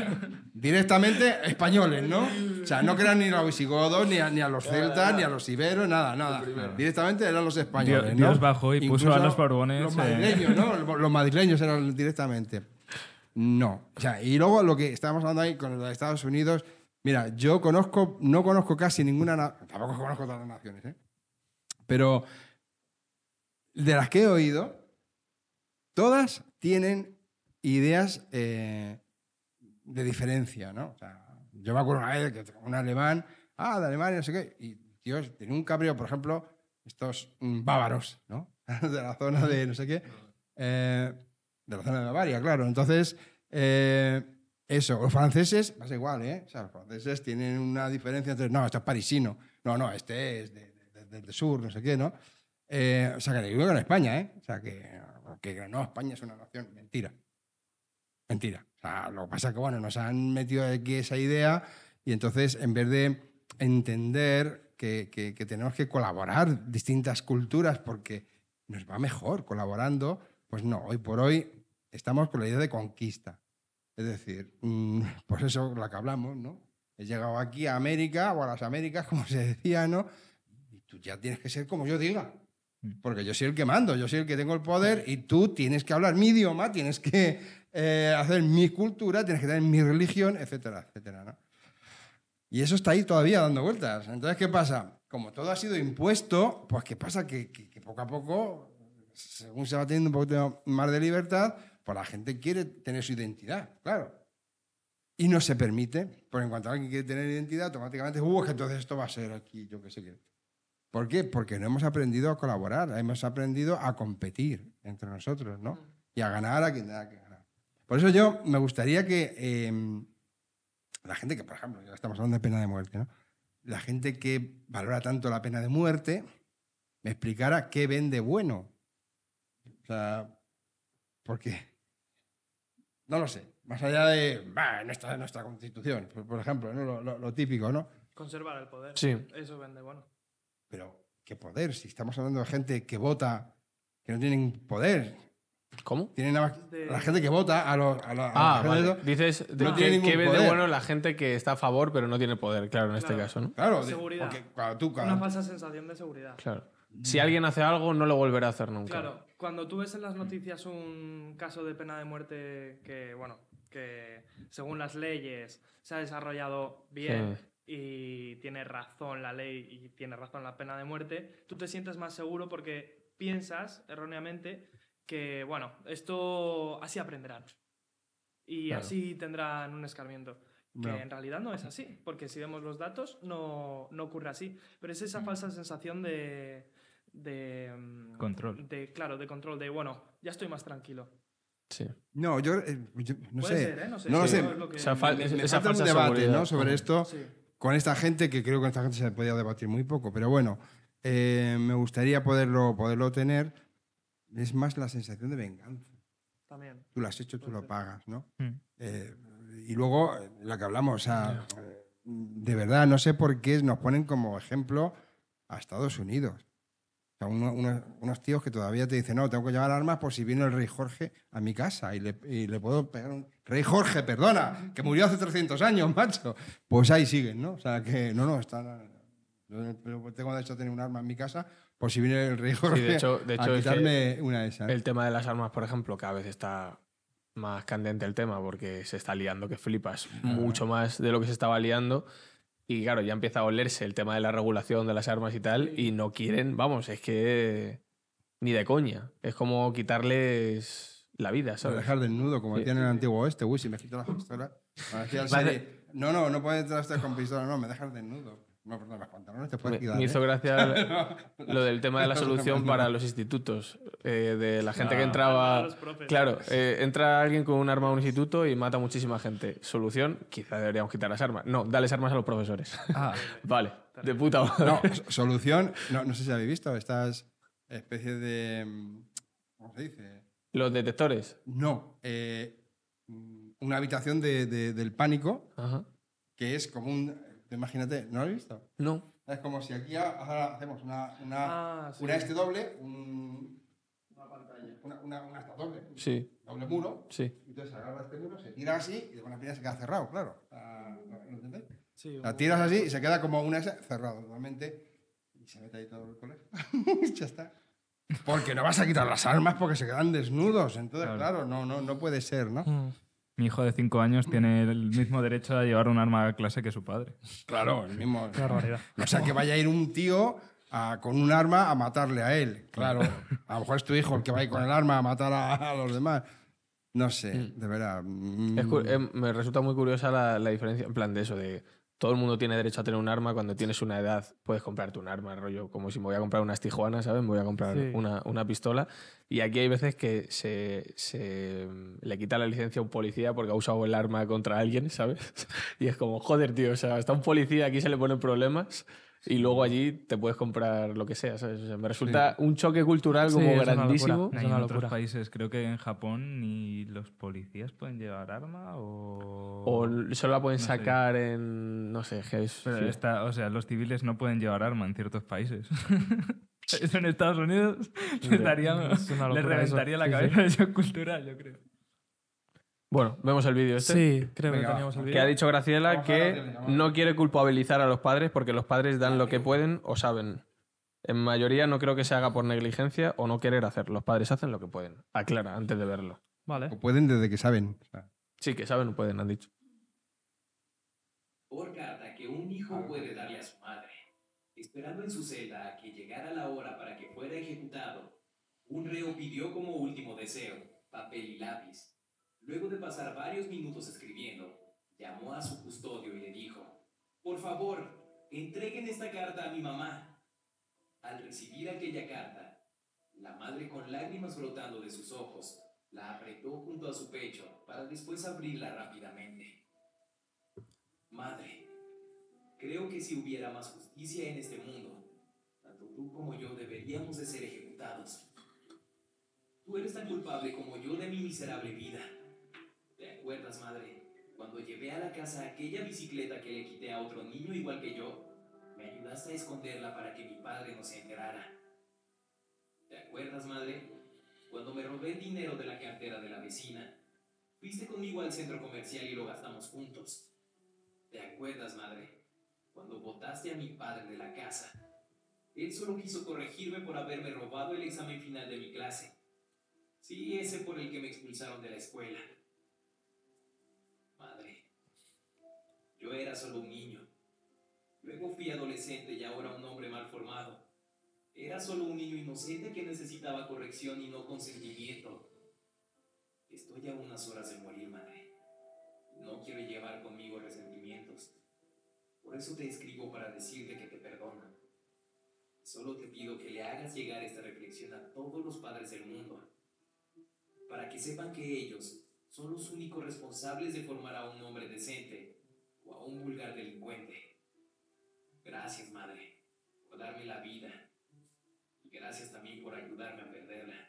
*laughs* directamente españoles, ¿no? O sea, no crean ni a los visigodos, ni a, ni a los celtas, ni a los iberos, nada, nada. Directamente eran los españoles, Dios- ¿no? Dios bajó y puso a los borbones, Los eh. madrileños, ¿no? Los madrileños eran directamente. No. O sea, y luego lo que estábamos hablando ahí con los Estados Unidos, mira, yo conozco, no conozco casi ninguna, na- tampoco conozco todas las naciones, ¿eh? Pero de las que he oído, todas tienen ideas eh, de diferencia, ¿no? O sea, yo me acuerdo una vez que un alemán, ah, de Alemania, no sé qué, y Dios, tenía un cabreo, por ejemplo, estos mm, bávaros, ¿no? *laughs* de la zona de no sé qué, eh, de la zona de Bavaria, claro. Entonces, eh, eso, los franceses, pasa igual, ¿eh? O sea, los franceses tienen una diferencia entre, no, esto es parisino, no, no, este es de- de- de- del sur, no sé qué, ¿no? Eh, o sea, que digo en España, ¿eh? O sea, que, que no, España es una nación, mentira. Mentira. O sea, lo que pasa es que, bueno, nos han metido aquí esa idea y entonces, en vez de entender que, que- que tenemos que colaborar distintas culturas porque nos va mejor colaborando, pues no, hoy por hoy estamos con la idea de conquista. Es decir, mm, *laughs* pues eso, la que hablamos, ¿no? He llegado aquí a América o a las Américas, como se decía, ¿no? Y tú ya tienes que ser como yo diga. Porque yo soy el que mando, yo soy el que tengo el poder y tú tienes que hablar mi idioma, tienes que eh, hacer mi cultura, tienes que tener mi religión, etcétera, etcétera. ¿no? Y eso está ahí todavía dando vueltas. Entonces, ¿qué pasa? Como todo ha sido impuesto, pues ¿qué pasa? Que, que- que poco a poco, según se va teniendo un poquito más de libertad, pues la gente quiere tener su identidad, claro. Y no se permite, porque en cuanto alguien quiere tener identidad, automáticamente, uh, que entonces esto va a ser aquí, yo qué sé qué. ¿Por qué? Porque no hemos aprendido a colaborar, hemos aprendido a competir entre nosotros, ¿no? Y a ganar a quien tenga que. Por eso yo me gustaría que eh, la gente que, por ejemplo, ya estamos hablando de pena de muerte, ¿no? La gente que valora tanto la pena de muerte me explicara qué vende bueno. O sea, porque, no lo sé, más allá de bah, nuestra, nuestra constitución, por, por ejemplo, ¿no? lo, lo- lo típico, ¿no? Conservar el poder. Sí. Eso vende, bueno. Pero, ¿qué poder? Si estamos hablando de gente que vota, que no tienen poder. ¿Cómo? Tienen nada más- De- la gente que vota a los... A la, a Ah, la vale. gente- Dices de no que, tiene ningún que ve de poder. bueno la gente que está a favor pero no tiene poder, claro, en este Claro. caso, ¿no? Claro, de- Seguridad. porque cuando tú... Una Cuando, falsa sensación de seguridad. Claro. Si alguien hace algo, no lo volverá a hacer nunca. Claro, cuando tú ves en las noticias un caso de pena de muerte que, bueno, que según las leyes se ha desarrollado bien y tiene razón la ley y tiene razón la pena de muerte, tú te sientes más seguro porque piensas erróneamente que, bueno, esto así aprenderán. Y Claro. así tendrán un escarmiento. Que No. en realidad no es así, porque si vemos los datos no, no ocurre así. Pero es esa falsa sensación de... de mm, Control. De, claro, de control, de, bueno, ya estoy más tranquilo. Sí. No, yo, eh, yo no Puede sé. ser, ¿eh? No sé. No lo Sí, sé. es lo que- O sea, fal- Me- es- me esa falta un falsa debate seguridad. ¿no? sobre esto Sí. con esta gente, que creo que con esta gente se podía debatir muy poco, pero bueno, eh, me gustaría poderlo, poderlo tener. Es más la sensación de venganza. También. Tú lo has hecho, tú lo pagas, ¿no? Mm. Eh, y luego, eh, lo que hablamos, o sea, eh, de verdad, no sé por qué nos ponen como ejemplo a Estados Unidos. O sea, uno- unos, unos tíos que todavía te dicen, no, tengo que llevar armas por si viene el rey Jorge a mi casa y le, y le puedo pegar un... Rey Jorge, perdona, que murió hace 300 años, macho. Pues ahí siguen, ¿no? O sea, que no, no, están... Yo tengo derecho a tener un arma en mi casa por si viene el rey Jorge de hecho- de hecho a es que quitarme una de esas. El tema de las armas, por ejemplo, cada vez está más candente el tema porque se está liando que flipas mucho más de lo que se estaba liando. Y claro, ya empieza a olerse el tema de la regulación de las armas y tal, y no quieren, vamos, es que ni de coña. Es como quitarles la vida, ¿sabes? dejar desnudo, como Sí, decían en sí, el sí. antiguo oeste. Uy, si me quito la pistola. me decía el *laughs* Va a Seri, no, no, no puedes entrar usted con pistola, no, me dejas desnudo. No, perdón, los pantalones te Me, puedes quitar. me hizo ¿eh? gracia *laughs* lo del tema de la solución no. para los institutos, eh, de la gente que Ah. entraba... Profes. Claro, eh, entra alguien con un arma a un instituto y mata a muchísima gente. Solución, quizá deberíamos quitar las armas. No, dales armas a los profesores. Ah, *laughs* vale, de puta madre. No, solución, no, no sé si habéis visto estas especies de. mm, ¿Cómo se dice? Los detectores. No, eh, mm, una habitación de- de- del pánico Ajá. que es como un. Imagínate, ¿no lo habéis visto? No. Es como si aquí ahora hacemos una, una, Ah, sí. una este doble, un- una pantalla, una, una, una esta doble, Sí, doble muro, sí. Entonces agarra este muro, se tira así y de buena primera se queda cerrado, claro. Ah, ¿Lo entendéis? Sí, un- tiras así y se queda como una S cerrado normalmente y se mete ahí todo el colegio. *laughs* ya está. Porque no vas a quitar las armas porque se quedan desnudos. Entonces, Claro. claro, no, no, no puede ser, ¿no? Mm. Mi hijo de 5 años tiene el mismo derecho a llevar un arma a clase que su padre. Claro, el mismo. Qué barbaridad. O sea, que vaya a ir un tío a- con un arma a matarle a él. Claro. A lo mejor es tu hijo el que va a ir con el arma a matar a, a los demás. No sé, de verdad. mm, Es eh, me resulta muy curiosa la, la diferencia, en plan de eso, de todo el mundo tiene derecho a tener un arma. Cuando tienes una edad, puedes comprarte un arma, rollo, como si me voy a comprar unas tijuanas, ¿sabes? Me voy a comprar Sí. una, una pistola. Y aquí hay veces que se, se le quita la licencia a un policía porque ha usado el arma contra alguien, ¿sabes? *laughs* Y es como, joder, tío, o sea, está un policía, aquí se le ponen problemas. Y luego allí te puedes comprar lo que sea, ¿sabes? O sea, me resulta un choque cultural Sí, como es una locura. grandísimo. Es en otros países, creo que en Japón ni los policías pueden llevar arma o... O solo la pueden No sé. sacar en. No sé, es. Pero sí. está- o sea, los civiles no pueden llevar arma en ciertos países. *laughs* Eso en Estados Unidos les, daría, Es una les locura eso. reventaría la Sí, sí. cabeza de shock cultural, yo creo. Bueno, vemos el vídeo este. Sí, creo Venga, que teníamos el Que vídeo. ha dicho Graciela Vamos que vamos. no quiere culpabilizar a los padres porque los padres dan lo que pueden o saben. En mayoría no creo que se haga por negligencia o no querer hacer. Los padres hacen lo que pueden. Aclara antes de verlo. Vale. O pueden desde que saben. o sea, Sí, que saben o pueden, han dicho. por carta que un hijo puede darle a su madre, esperando en su celda a que llegara la hora para que fuera ejecutado. Un reo pidió como último deseo papel y lápiz. Luego de pasar varios minutos escribiendo, llamó a su custodio y le dijo, por favor, entreguen esta carta a mi mamá. Al recibir aquella carta, la madre con lágrimas brotando de sus ojos, la apretó junto a su pecho para después abrirla rápidamente. Madre, creo que si hubiera más justicia en este mundo, tanto tú como yo deberíamos de ser ejecutados. Tú eres tan culpable como yo de mi miserable vida. ¿Te acuerdas, madre? Cuando llevé a la casa aquella bicicleta que le quité a otro niño igual que yo, me ayudaste a esconderla para que mi padre no se enterara. ¿Te acuerdas, madre? Cuando me robé el dinero de la cartera de la vecina, fuiste conmigo al centro comercial y lo gastamos juntos. ¿Te acuerdas, madre? Cuando botaste a mi padre de la casa. Él solo quiso corregirme por haberme robado el examen final de mi clase. Sí, ese por el que me expulsaron de la escuela. Yo era solo un niño. Luego fui adolescente y ahora un hombre mal formado. Era solo un niño inocente que necesitaba corrección y no consentimiento. Estoy a unas horas de morir, madre. No quiero llevar conmigo resentimientos. Por eso te escribo para decirte que te perdono. Solo te pido que le hagas llegar esta reflexión a todos los padres del mundo. Para que sepan que ellos son los únicos responsables de formar a un hombre decente o a un vulgar delincuente. Gracias, madre, por darme la vida. Y gracias también por ayudarme a perderla.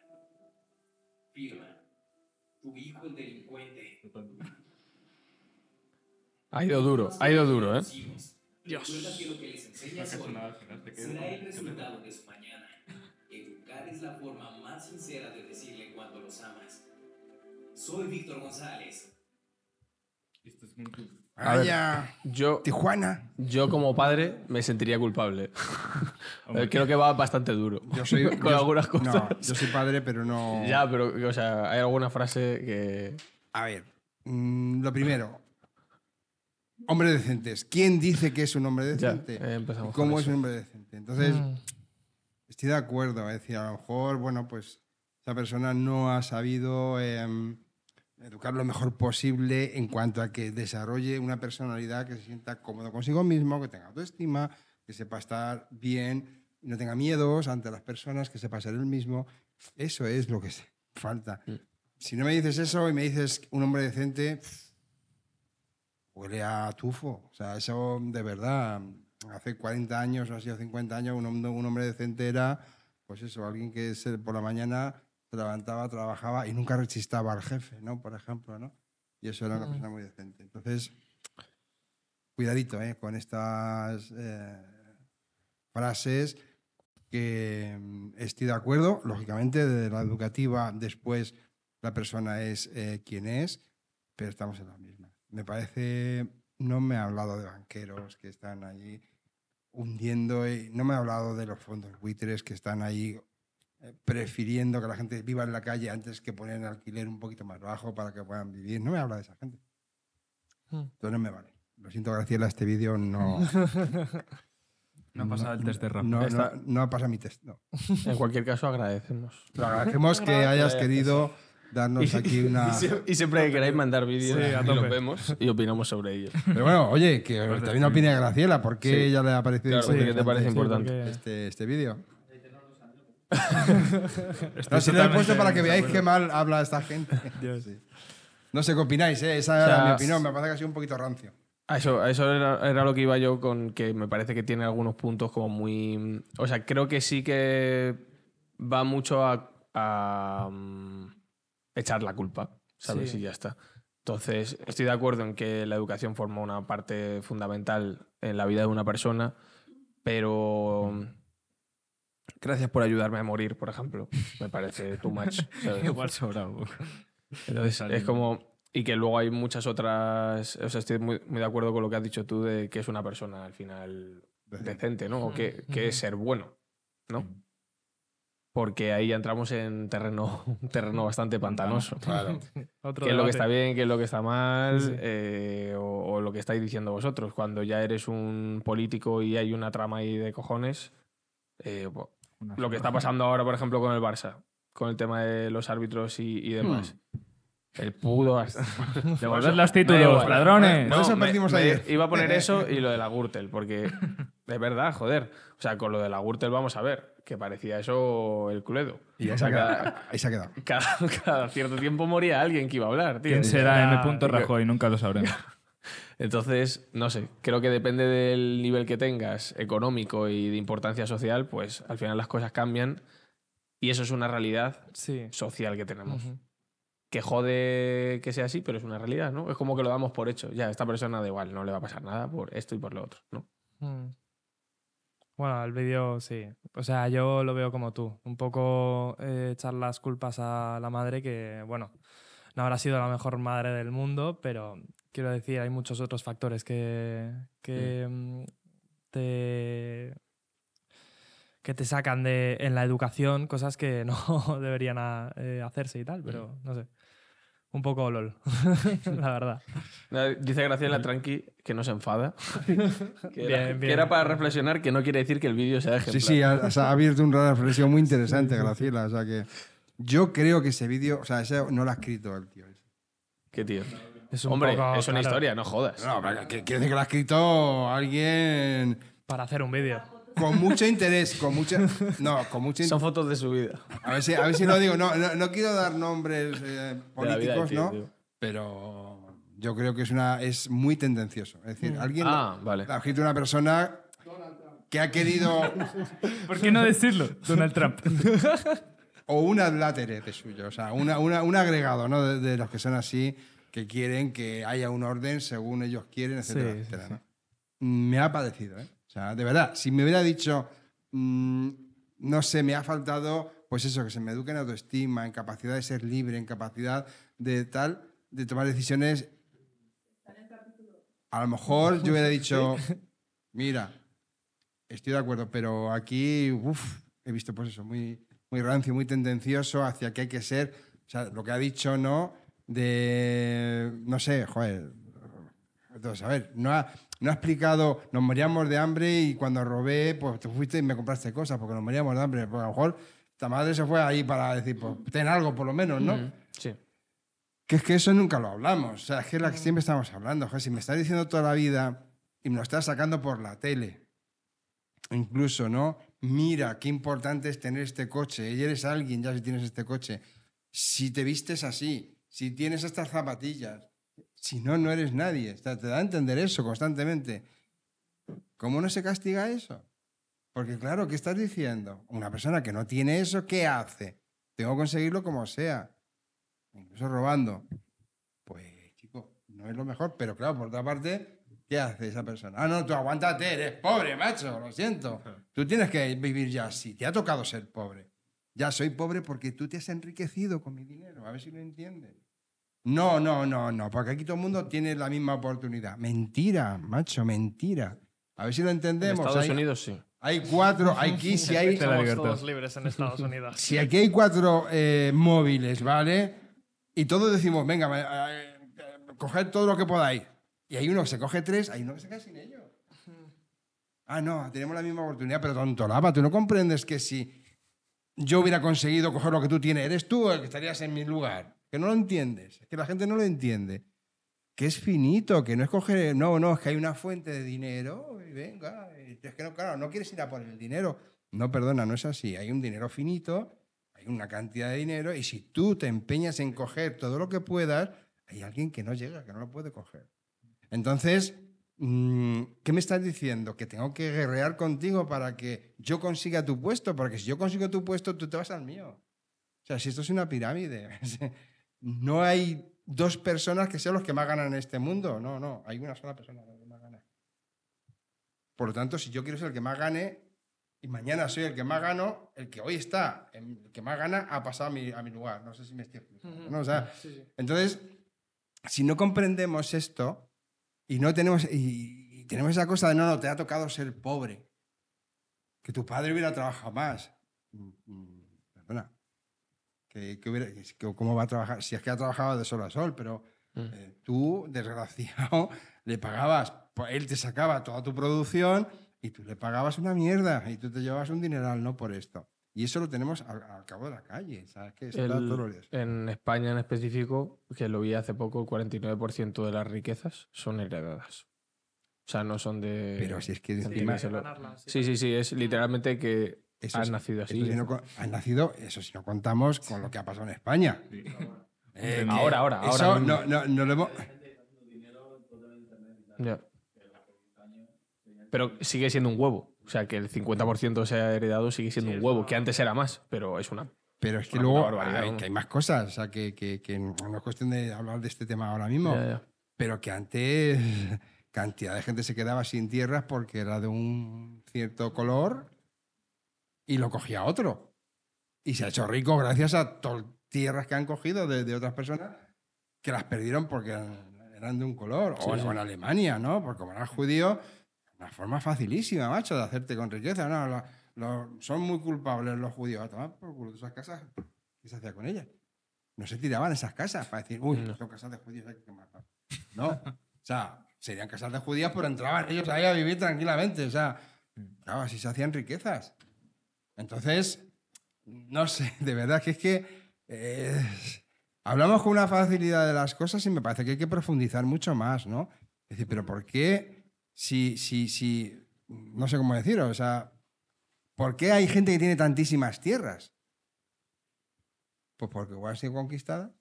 Firma, tu hijo el delincuente. Ha ido duro, ha ido duro, ¿eh? Dios. Que lo que les enseñas hoy será el resultado de su mañana. Educar es la forma más sincera de decirle cuánto los amas. Soy Víctor González. Vaya, Yo, Tijuana. yo como padre me sentiría culpable. *laughs* Creo que va bastante duro. Yo soy. *laughs* con yo- algunas cosas. No, yo soy padre, pero no. Ya, pero, o sea, hay alguna frase que. A ver, mm, lo primero. Hombres decentes. ¿Quién dice que es un hombre Ya, decente? eh, empezamos ¿Y ¿Cómo con es eso. un hombre decente? Entonces, Mm. estoy de acuerdo. Es decir, a lo mejor, bueno, pues esa persona no ha sabido em, educar lo mejor posible en cuanto a que desarrolle una personalidad que se sienta cómodo consigo mismo, que tenga autoestima, que sepa estar bien, y no tenga miedos ante las personas, que sepa ser él mismo. Eso es lo que falta. Mm. Si no me dices eso y me dices un hombre decente, huele a tufo. O sea, eso de verdad, hace 40 años o así, o 50 años, un hombre, un hombre decente era, pues eso, alguien que por la mañana se levantaba, trabajaba y nunca rechistaba al jefe, ¿no? Por ejemplo, ¿no? Y eso era una Mm. persona muy decente. Entonces, cuidadito, ¿eh? Con estas eh, frases que mm, estoy de acuerdo, lógicamente, de la educativa, después la persona es eh, quien es, pero estamos en la misma. Me parece, no me ha hablado de banqueros que están allí hundiendo, y no me ha hablado de los fondos buitres que están ahí prefiriendo que la gente viva en la calle antes que poner el alquiler un poquito más bajo para que puedan vivir. No me habla de esa gente. Hmm. Entonces no me vale. Lo siento, Graciela, este vídeo no... *laughs* No ha pasado el test de rap. No, no, no ha pasado mi test, no. En cualquier caso, agradecemos. Te lo agradecemos que hayas querido darnos aquí una... Y, sie- y siempre que queráis mandar vídeos, Sí, a y los vemos y opinamos sobre ellos. Pero bueno, oye, que también opine Graciela, ¿por qué Sí. ella le ha parecido Claro, ¿qué te parece Sí, importante? porque- este, este vídeo? *laughs* No, si lo he puesto para que veáis qué mal habla esta gente. *laughs* Dios. Sí. No sé qué opináis, ¿eh? esa O sea, era mi opinión, me parece que ha sido un poquito rancio. A eso, a eso era, era lo que iba yo con que me parece que tiene algunos puntos como muy... O sea, creo que sí que va mucho a, a, mm, echar la culpa, ¿sabes? Sí. Y ya está. Entonces, estoy de acuerdo en que la educación forma una parte fundamental en la vida de una persona, pero mm, gracias por ayudarme a morir, por ejemplo. Me parece too much. *laughs* ¿sabes? Igual sobrado. Entonces, Saliendo. es como. Y que luego hay muchas otras. O sea, estoy muy, muy de acuerdo con lo que has dicho tú de que es una persona al final decente, ¿no? O que, que es ser bueno, ¿no? Porque ahí ya entramos en terreno, un terreno bastante pantanoso. Claro. *laughs* Otro ¿Qué es lo que está bien, qué es lo que está mal? Sí, eh, o, o lo que estáis diciendo vosotros. Cuando ya eres un político y hay una trama ahí de cojones. eh, lo que está pasando ahora, por ejemplo, con el Barça, con el tema de los árbitros y, y demás. El pudo. *laughs* Devolved los títulos, ladrones. Por eso me- perdimos me- ayer. Iba a poner eso y lo de la Gürtel, porque *laughs* de verdad, joder. O sea, con lo de la Gürtel vamos a ver, que parecía eso el Cluedo. Y ahí se, ha quedado, ahí se ha quedado. *laughs* cada- cada cierto tiempo moría alguien que iba a hablar, tío. ¿Quién será Ya, M. Rajoy? Nunca lo sabremos. Entonces, no sé, creo que depende del nivel que tengas, económico y de importancia social, pues al final las cosas cambian y eso es una realidad Sí. social que tenemos. Ujú. Que jode que sea así, pero es una realidad, ¿no? Es como que lo damos por hecho. Ya, esta persona da igual, no le va a pasar nada por esto y por lo otro, ¿no? Mm. Bueno, el vídeo sí. O sea, yo lo veo como tú. Un poco eh, echar las culpas a la madre que, bueno, no habrá sido la mejor madre del mundo, pero quiero decir, hay muchos otros factores que, que mm, te que te sacan de en la educación cosas que *laughs* no deberían a- eh, hacerse y tal, pero no sé. Un poco lol, *laughs* la verdad. Dice Graciela Tranqui que no se enfada. *laughs* Que era, Bien, que bien. era para reflexionar que no quiere decir que el vídeo sea ejemplar. Sí, sí, ha, o sea, ha abierto una reflexión muy interesante, Graciela. O sea que yo creo que ese vídeo, o sea, ese no lo ha escrito el tío. ¿Qué tío? Es un Hombre, poco, es una claro, historia, no jodas. No, quiero decir que lo ha escrito alguien Para hacer un vídeo. con mucho interés, con mucha... No, con mucho Son interés. fotos de su vida. A ver si, a ver si lo digo. No, no, no quiero dar nombres eh, políticos, tío, ¿no? tío. Pero yo creo que es, una, es muy tendencioso. Es decir, alguien Ah, vale. ha escrito una persona que ha querido... *laughs* ¿Por qué no decirlo? Donald Trump. *laughs* o un adlátere de suyo, o sea, una- una- un agregado, ¿no? De, de los que son así, que quieren que haya un orden según ellos quieren, etcétera, Sí, etcétera. Me ha padecido, ¿eh? O sea, de verdad, si me hubiera dicho, mm, no sé, me ha faltado, pues eso, que se me eduque en autoestima, en capacidad de ser libre, en capacidad de tal, de tomar decisiones. A lo mejor yo hubiera dicho, *laughs* mira, estoy de acuerdo, pero aquí, uff, he visto pues eso, muy, muy rancio, muy tendencioso hacia que hay que ser, o sea, lo que ha dicho, ¿no? De, no sé, joder, entonces, a ver, no ha, no ha explicado, nos moríamos de hambre y cuando robé, pues te fuiste y me compraste cosas porque nos moríamos de hambre. Pues a lo mejor esta madre se fue ahí para decir, pues ten algo por lo menos, ¿no? Mm, Sí. Que es que eso nunca lo hablamos. O sea, es que es la que siempre estamos hablando. Joder, si me estás diciendo toda la vida y me lo estás sacando por la tele, incluso, ¿no? Mira, qué importante es tener este coche. Y eres alguien ya si tienes este coche. Si te vistes así, si tienes estas zapatillas, si no, no eres nadie. O sea, te da a entender eso constantemente. ¿Cómo no se castiga eso? Porque claro, ¿qué estás diciendo? Una persona que no tiene eso, ¿qué hace? Tengo que conseguirlo como sea incluso robando. Pues, chico, no es lo mejor, pero claro, por otra parte, ¿qué hace esa persona? Ah, no, tú aguántate, eres pobre, macho, lo siento. Tú tienes que vivir ya así, te ha tocado ser pobre. Ya soy pobre porque tú te has enriquecido con mi dinero, a ver si lo entiendes. No, no, no, no, porque aquí todo el mundo tiene la misma oportunidad. Mentira, macho, mentira. A ver si lo En entendemos. Estados hay, Unidos sí. hay cuatro, *laughs* aquí si hay, Somos todos libres en Estados Unidos. *laughs* si aquí hay cuatro eh, móviles, ¿vale? Y todos decimos, venga, eh, eh, coged todo lo que podáis. Y hay uno que se coge tres, hay uno que se queda sin ellos. Ah, no, tenemos la misma oportunidad, pero tonto lava, tú no comprendes que si yo hubiera conseguido coger lo que tú tienes, eres tú el que estarías en mi lugar. Que no lo entiendes, es que la gente no lo entiende. Que es finito, que no es coger, no, no, es que hay una fuente de dinero, y venga, es que no, claro, no quieres ir a por el dinero. No, perdona, no es así. Hay un dinero finito, hay una cantidad de dinero, y si tú te empeñas en coger todo lo que puedas, hay alguien que no llega, que no lo puede coger. Entonces, mm, ¿qué me estás diciendo? Que tengo que guerrear contigo para que yo consiga tu puesto, porque si yo consigo tu puesto, tú te vas al mío. O sea, si esto es una pirámide, *laughs* no hay dos personas que sean los que más ganan en este mundo. No, no, hay una sola persona que más gana. Por lo tanto, si yo quiero ser el que más gane y mañana soy el que más gano, el que hoy está, el que más gana, ha pasado a mi, a mi lugar. No sé si me estoy explicando. ¿no? O sea, entonces, si no comprendemos esto y no tenemos y, y tenemos esa cosa de no, no, te ha tocado ser pobre, que tu padre hubiera trabajado más. Mm, mm, Perdona. Que, que hubiera- que ¿Cómo va a trabajar? Si es que ha trabajado de sol a sol, pero Mm. eh, tú, desgraciado, *laughs* le pagabas, pues él te sacaba toda tu producción y tú le pagabas una mierda y tú te llevabas un dineral, no por esto. Y eso lo tenemos al, al cabo de la calle, ¿sabes? Que está El- en España en específico, que lo vi hace poco, el 49% de las riquezas son heredadas. O sea, no son de... Pero si es que gente encima- que lo- Sí, sí, sí, es literalmente que Eso has sí, nacido así. si no han nacido, eso si no contamos con lo que ha pasado en España. Eh, Ahora, ahora, Eso ahora no, no, no lo hemos... Ya. Pero sigue siendo un huevo. O sea, que el 50% se ha heredado sigue siendo Sí, un huevo, una- que antes era más, pero es una. Pero es que luego hay, que hay más cosas. O sea, que, que- que no es cuestión de hablar de este tema ahora mismo. Ya, ya. Pero que antes *laughs* cantidad de gente se quedaba sin tierras porque era de un cierto color y lo cogía otro. Y se ha hecho rico gracias a tierras que han cogido de, de otras personas que las perdieron porque eran, eran de un color. O, Sí, en- sí. o en Alemania, ¿no? Porque como eras judío, una forma facilísima, macho, de hacerte con riqueza. No, lo- son muy culpables los judíos. A tomar por culo de esas casas. ¿Qué se hacía con ellas? No se tiraban esas casas para decir, uy, No. son casas de judíos, hay que quemarlas. No. O sea, serían casas de judíos, pero entraban ellos ahí a vivir tranquilamente. O sea, claro, así se hacían riquezas. Entonces, no sé, *laughs* de verdad que es que eh, hablamos con una facilidad de las cosas y me parece que hay que profundizar mucho más, ¿no? Es decir, pero ¿por qué si, si, si, no sé cómo decirlo, o sea, ¿por qué hay gente que tiene tantísimas tierras? Pues porque igual han sido conquistadas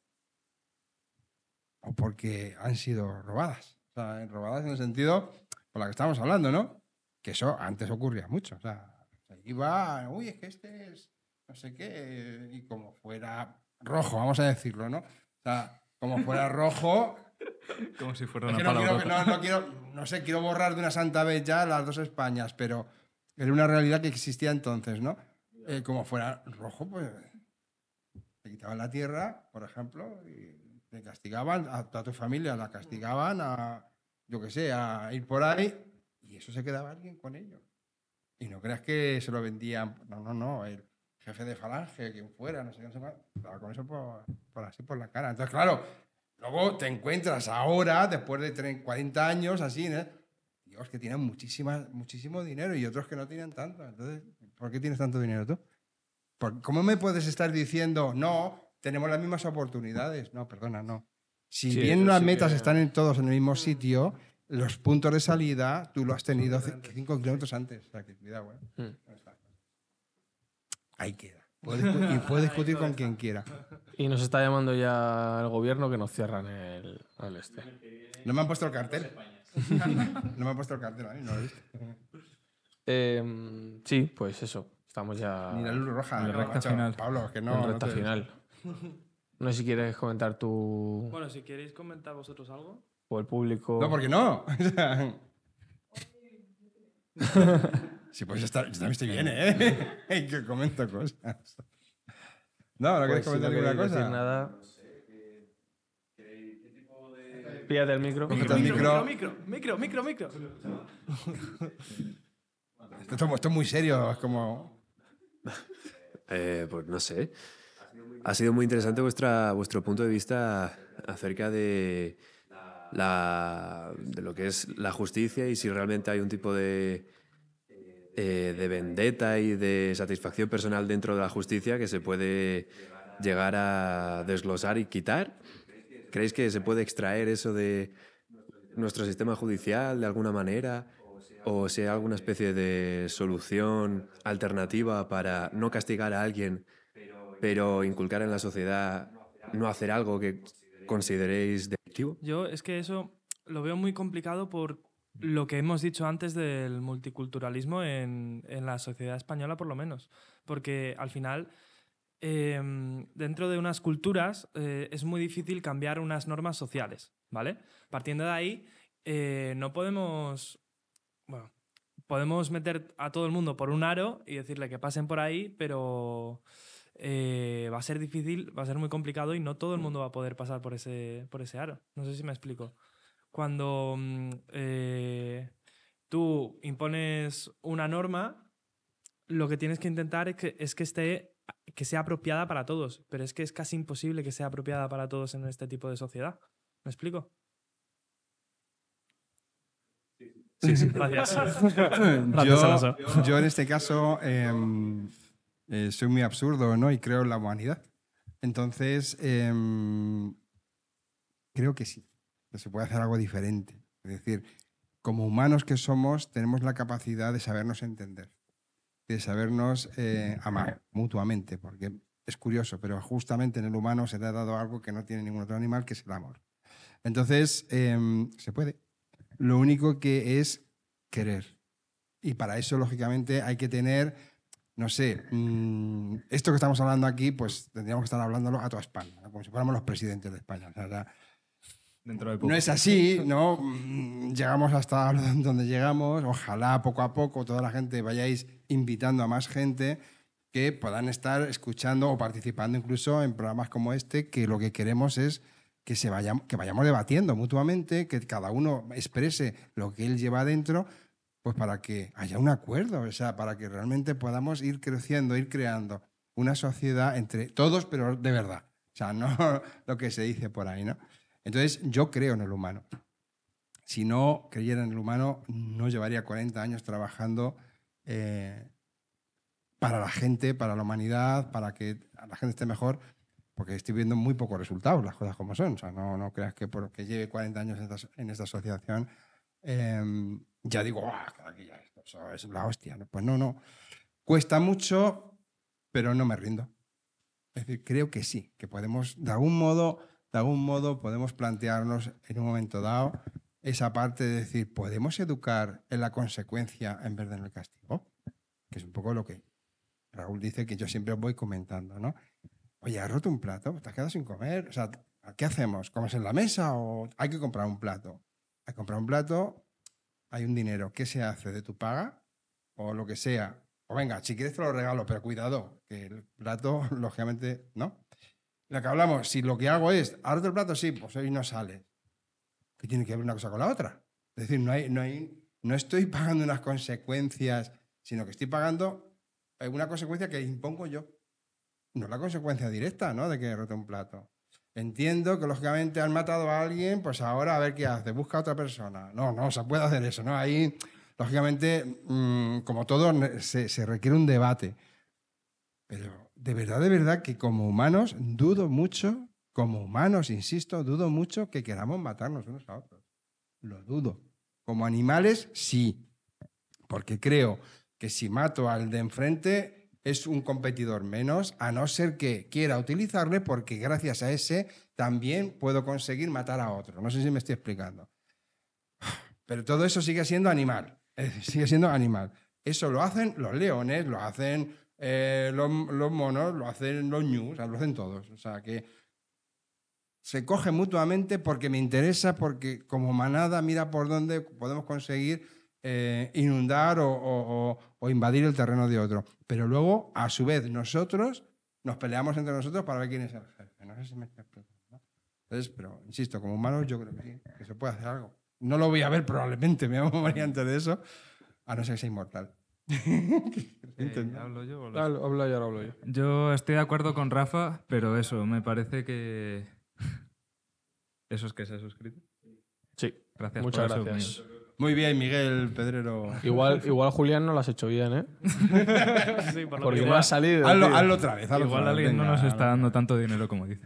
o porque han sido robadas. O sea, robadas en el sentido por la que estamos hablando, ¿no? Que eso antes ocurría mucho. O sea, se iba, uy, es que este es no sé qué, y como fuera rojo, vamos a decirlo, ¿no? O sea, como fuera rojo, *laughs* Como si fuera es una que no, quiero, no, no quiero, no sé, quiero borrar de una santa vez ya las dos Españas, pero era una realidad que existía entonces, ¿no? Eh, como fuera rojo, pues te quitaban la tierra, por ejemplo, y te castigaban, a toda tu familia la castigaban a, yo qué sé, a ir por ahí, y eso se quedaba alguien con ello. Y no creas que se lo vendían, no, no, no, el jefe de falange, quien fuera, no sé qué, no sé cuál, con eso por, por así por la cara. Entonces, claro, luego te encuentras ahora, después de 30, 40 años, así, ¿no? Dios, que tienen muchísima, muchísimo dinero y otros que no tienen tanto. Entonces, ¿por qué tienes tanto dinero tú? ¿Por- ¿Cómo me puedes estar diciendo, no, tenemos las mismas oportunidades? No, perdona, no. Si Sí, bien las sí metas que- están en todos en el mismo sitio, los puntos de salida tú lo has tenido 5 kilómetros antes. O sea, que cuidado, ¿eh? Mm. Ahí queda. Puede y puede *laughs* discutir con quien quiera. Y nos está llamando ya el gobierno que nos cierran el, el este. No me han puesto el cartel. *laughs* No me han puesto el cartel ahí, no lo he visto. Eh, sí, pues eso. Estamos ya Ni la luz roja. En la no, recta macho. final. Pablo, que no. en no recta te- final. *laughs* No sé si quieres comentar tú Bueno, si queréis comentar vosotros algo. O el público. No, porque no. *laughs* sí, pues estar, yo también estoy bien, ¿eh? *laughs* que comento cosas. No, no Pues quieres si comentar no ninguna queréis decir cosa. nada. Píllate el micro. El micro. micro, micro, micro, micro. Esto, esto es muy serio, es como. Eh, pues no sé. Ha sido muy interesante vuestra, vuestro punto de vista acerca de, la, de lo que es la justicia y si realmente hay un tipo de, eh, de vendetta y de satisfacción personal dentro de la justicia que se puede llegar a desglosar y quitar. ¿Creéis que se puede extraer eso de nuestro sistema judicial de alguna manera? ¿O hay alguna especie de solución alternativa para no castigar a alguien, pero inculcar en la sociedad no hacer algo que consideréis delictivo? Yo es que eso lo veo muy complicado por lo que hemos dicho antes del multiculturalismo en, en la sociedad española, por lo menos. Porque al final, eh, dentro de unas culturas, eh, es muy difícil cambiar unas normas sociales, ¿vale? Partiendo de ahí, eh, no podemos. Bueno, podemos meter a todo el mundo por un aro y decirle que pasen por ahí, pero eh, va a ser difícil, va a ser muy complicado y no todo el mundo va a poder pasar por ese, por ese aro. No sé si me explico. Cuando mm, eh, tú impones una norma, lo que tienes que intentar es que, es que esté que sea apropiada para todos, pero es que es casi imposible que sea apropiada para todos en este tipo de sociedad. ¿Me explico? Sí, sí. *laughs* Gracias. yo en este caso em, eh, soy muy absurdo ¿no? y creo en la humanidad. Entonces, em, creo que sí, que se puede hacer algo diferente. Es decir, como humanos que somos, tenemos la capacidad de sabernos entender, de sabernos eh, amar mutuamente, porque es curioso, pero justamente en el humano se le ha dado algo que no tiene ningún otro animal, que es el amor. Entonces, em, se puede. lo único que es querer. Y para eso, lógicamente, hay que tener, no sé, mm, esto que estamos hablando aquí, pues tendríamos que estar hablándolo a toda España, ¿no? como si fuéramos los presidentes de España. O sea, ya- Dentro de poco. no es así, ¿no? Mm, Llegamos hasta *laughs* donde llegamos. Ojalá poco a poco toda la gente vayáis invitando a más gente que puedan estar escuchando o participando incluso en programas como este, que lo que queremos es que, se vayamos, que vayamos debatiendo mutuamente, que cada uno exprese lo que él lleva adentro, pues para que haya un acuerdo, o sea, para que realmente podamos ir creciendo, ir creando una sociedad entre todos, pero de verdad. O sea, no *laughs* lo que se dice por ahí, ¿no? Entonces, yo creo en el humano. Si no creyera en el humano, no llevaría 40 años trabajando eh, para la gente, para la humanidad, para que la gente esté mejor, porque estoy viendo muy pocos resultados, las cosas como son. O sea, no, no creas que porque lleve 40 años en esta, en esta asociación, eh, ya digo, "Buah, aquí ya esto, eso es la hostia. Pues no, no. Cuesta mucho, pero no me rindo. Es decir, creo que sí, que podemos, de algún modo, de algún modo podemos plantearnos en un momento dado esa parte de decir, ¿podemos educar en la consecuencia en vez de en el castigo? Que es un poco lo que Raúl dice que yo siempre voy comentando, ¿no? Oye, ¿has roto un plato? ¿Te has quedado sin comer? O sea, ¿qué hacemos? ¿Comes en la mesa o hay que comprar un plato? Hay que comprar un plato, hay un dinero. ¿Qué se hace de tu paga? O lo que sea. O venga, si quieres te lo regalo, pero cuidado, que el plato, *laughs* lógicamente, ¿no? Lo que hablamos, si lo que hago es, ¿has roto el plato? Sí, pues hoy no sale. ¿Qué tiene que ver una cosa con la otra? Es decir, no, hay, no, hay, no estoy *laughs* pagando unas consecuencias, sino que estoy pagando eh, una consecuencia que impongo yo. No la consecuencia directa, ¿no? De que he roto un plato. Entiendo que lógicamente han matado a alguien, pues ahora a ver qué hace, busca a otra persona. No, no, se puede hacer eso, ¿no? Ahí, lógicamente, mm, como todo, se requiere un debate. Pero de verdad, de verdad que como humanos dudo mucho, como humanos, insisto, dudo mucho que queramos matarnos unos a otros. Lo dudo. Como animales, sí. Porque creo que si mato al de enfrente es un competidor menos, a no ser que quiera utilizarle porque gracias a ese también puedo conseguir matar a otro. No sé si me estoy explicando. Pero todo eso sigue siendo animal. Sigue siendo animal. Eso lo hacen los leones, lo hacen eh, los, monos, lo hacen los ñus, o sea, lo hacen todos. O sea, que se coge mutuamente porque me interesa, porque como manada mira por dónde podemos conseguir eh, inundar o, o- o- o invadir el terreno de otro. Pero luego, a su vez, nosotros nos peleamos entre nosotros para ver quién es el jefe. No sé si me explicando. ¿no? Entonces, pero insisto, como humanos yo creo que sí, que se puede hacer algo. No lo voy a ver probablemente, me voy a morir antes de eso, a no ser que sea inmortal. *laughs* Eh, ¿Hablo yo o lo- hablo yo, hablo yo. Yo estoy de acuerdo con Rafa, pero eso, me parece que... *laughs* ¿Eso es que se ha suscrito? Sí, Gracias muchas por gracias. Muy bien, Miguel Pedrero. Igual, igual Julián no lo has hecho bien, ¿eh? *laughs* Sí, por lo Porque que no ha salido. Hazlo, otra vez. hazlo Igual otra vez, alguien no nos está dando tanto dinero como dice.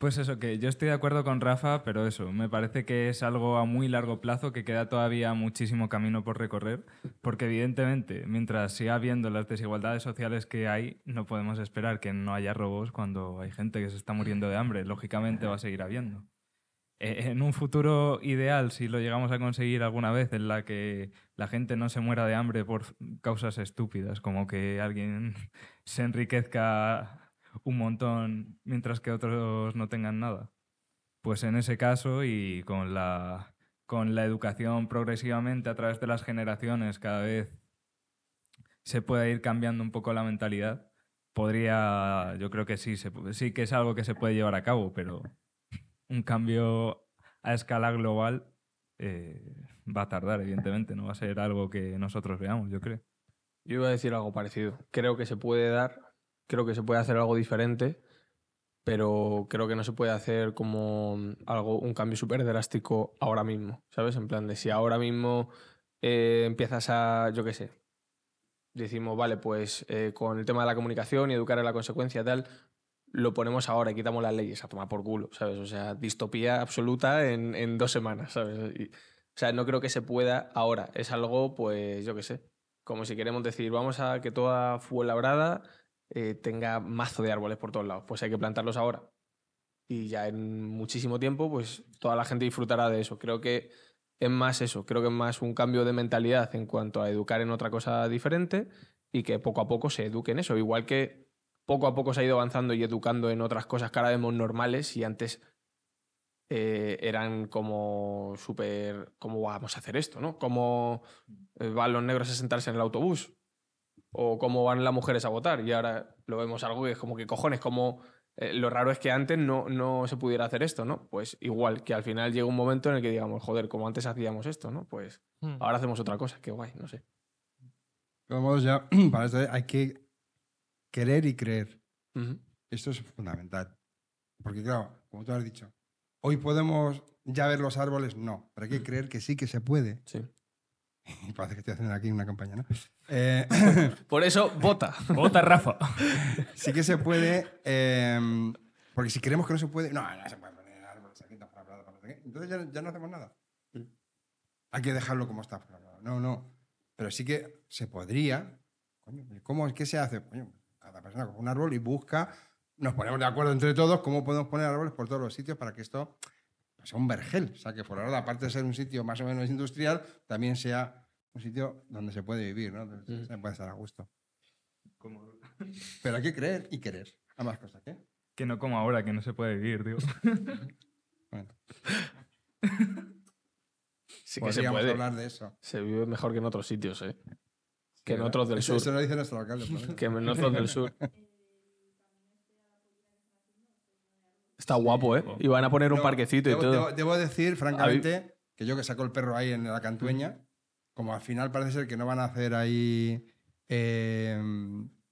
Pues eso, que yo estoy de acuerdo con Rafa, pero eso, me parece que es algo a muy largo plazo, que queda todavía muchísimo camino por recorrer, porque evidentemente, mientras siga habiendo las desigualdades sociales que hay, no podemos esperar que no haya robos cuando hay gente que se está muriendo de hambre. Lógicamente va a seguir habiendo. Eh, En un futuro ideal, si lo llegamos a conseguir alguna vez, en la que la gente no se muera de hambre por causas estúpidas, como que alguien *laughs* se enriquezca un montón mientras que otros no tengan nada. Pues en ese caso y con la, con la educación progresivamente a través de las generaciones cada vez se puede ir cambiando un poco la mentalidad, podría, yo creo que sí, se sí que es algo que se puede llevar a cabo, pero un cambio a escala global eh, va a tardar, evidentemente, no va a ser algo que nosotros veamos, yo creo. Yo iba a decir algo parecido. Creo que se puede dar, creo que se puede hacer algo diferente, pero creo que no se puede hacer como algo, un cambio súper drástico ahora mismo, ¿sabes? En plan de si ahora mismo eh, empiezas a, yo qué sé, decimos, vale, pues eh, con el tema de la comunicación y educar en la consecuencia tal, lo ponemos ahora y quitamos las leyes a tomar por culo, ¿sabes? O sea, distopía absoluta en, en dos semanas, ¿sabes? O sea, no creo que se pueda ahora. Es algo, pues, yo qué sé, como si queremos decir, vamos a que toda Fuenlabrada eh, tenga mazo de árboles por todos lados. Pues hay que plantarlos ahora. Y ya en muchísimo tiempo, pues toda la gente disfrutará de eso. Creo que es más eso, creo que es más un cambio de mentalidad en cuanto a educar en otra cosa diferente y que poco a poco se eduque en eso. Igual que poco a poco se ha ido avanzando y educando en otras cosas que ahora vemos normales y antes eh, eran como súper, ¿cómo vamos a hacer esto? ¿no? ¿Cómo eh, van los negros a sentarse en el autobús? ¿O cómo van las mujeres a votar? Y ahora lo vemos algo que es como que cojones, como eh, lo raro es que antes no, no se pudiera hacer esto, ¿no? Pues igual, que al final llega un momento en el que digamos, joder, como antes hacíamos esto, ¿no? Pues Hmm. ahora hacemos otra cosa, qué guay, no sé. De todos modos, ya, *clears throat* para esto hay que querer y creer. Esto es fundamental. Porque, claro, como tú has dicho, hoy podemos ya ver los árboles, no, pero hay que creer que sí que se puede. Sí. *laughs* Y parece que estoy haciendo aquí una campaña, ¿no? *laughs* Eh, Por eso, *laughs* vota. Vota, Rafa. sí que se puede, eh, porque si creemos que no se puede, no, no se puede poner árboles aquí, para no sé qué. entonces ya, ya no hacemos nada. Hay que dejarlo como está. No, no. Pero sí que se podría. Coño, ¿Cómo es que se hace? Coño, cada persona coge un árbol y busca, nos ponemos de acuerdo entre todos cómo podemos poner árboles por todos los sitios para que esto sea un vergel. O sea, que por ahora, aparte de ser un sitio más o menos industrial, también sea un sitio donde se puede vivir, ¿no? Donde se puede estar a gusto. *laughs* Pero hay que creer y querer. Ambas cosas, ¿qué? Que no como ahora, que no se puede vivir, digo. Bueno, *laughs* Sí que se podríamos puede. hablar de eso. Se vive mejor que en otros sitios, ¿eh? Que en otros del Eso- sur. Eso lo dice nuestro alcalde. *laughs* Que en otros del sur. Está guapo, ¿eh? Y van a poner un parquecito y todo. Debo, debo decir, francamente, que yo que saco el perro ahí en la cantueña, como al final parece ser que no van a hacer ahí, eh,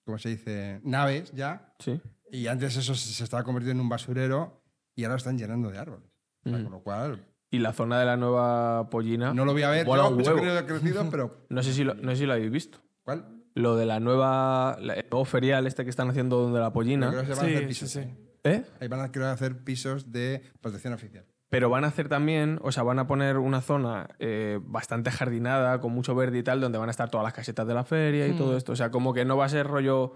¿cómo se dice? Naves ya. Sí. Y antes eso se, se estaba convirtiendo en un basurero y ahora lo están llenando de árboles. O sea, Mm. Con lo cual, Y la zona de la nueva pollina. no lo voy a ver. Yo, crecido, *laughs* pero No sé si lo, no sé si lo habéis visto. ¿Cuál? Lo de la nueva. el nuevo ferial este que están haciendo donde la pollina. creo que se van a Sí, hacer sí, pisos. sí. ahí. ¿Eh? Ahí van a querer hacer pisos de protección oficial. Pero van a hacer también, o sea, van a poner una zona eh, bastante jardinada, con mucho verde y tal, donde van a estar todas las casetas de la feria y todo esto. O sea, como que no va a ser rollo.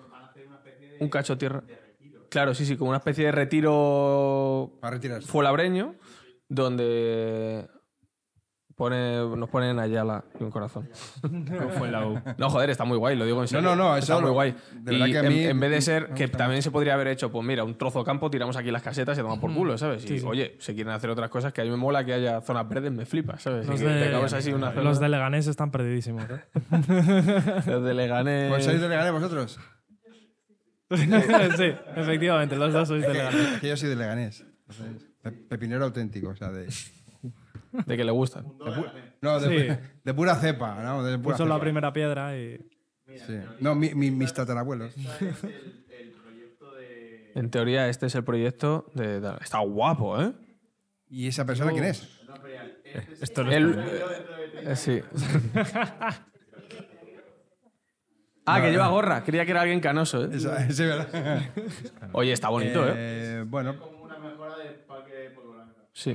Un cacho tierra. Claro, sí, sí, como una especie de retiro Para retirarse. fuelabreño, donde pone, nos ponen Ayala y un corazón. ¿Cómo fue la U? No, joder, está muy guay, lo digo en serio. no, no, está eso muy lo- guay. de y verdad que a en, mí en vez de ser que también se podría haber hecho, pues mira, un trozo de campo, tiramos aquí las casetas y se toman por culo, ¿sabes? Y Sí, sí. oye, se quieren hacer otras cosas que a mí me mola que haya zonas verdes, me flipa, ¿sabes? Los Y de- tengamos así una zona Los de Leganés están perdidísimos. ¿eh? *laughs* los de Leganés. ¿Pues sois de Leganés vosotros? *laughs* sí, efectivamente, los dos sois de Leganés. Yo soy de Leganés. Pepinero auténtico, o sea, de... De que le gustan. No, de, Sí. pu- *laughs* de pura cepa, ¿no? De pura Puso la cepa. primera piedra y. Sí. No, mi- mi- mis tatarabuelos. En teoría, este es el proyecto de. de- Está guapo, ¿eh? ¿Y esa persona quién es? Esto lo El- eh, sí. *laughs* ah, que lleva gorra. Creía que era alguien canoso, ¿eh? Esa- *laughs* sí, ¿verdad? Oye, está bonito, ¿eh? Eh, bueno, Sí.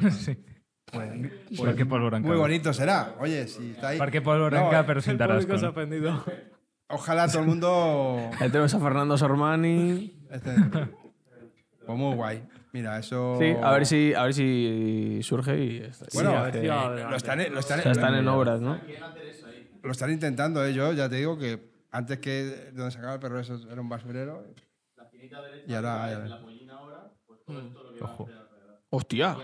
Sí. Parque Polvo Blanca. muy bonito será. Oye, si está ahí... Parque Polvo Blanca, No, pero sin El público tarasco. Ojalá todo el mundo... *laughs* Ahí tenemos a Fernando Sormani. Este, pues muy guay. Mira, eso... Sí, a ver si, a ver si surge y. Bueno, sí, a ver va lo están, lo están- o sea, están en obras, ¿no? lo están intentando, ¿eh? Yo ya te digo que antes que donde se acaba el perro eso era un basurero. Y ahora... ya- Ojo. Hostia.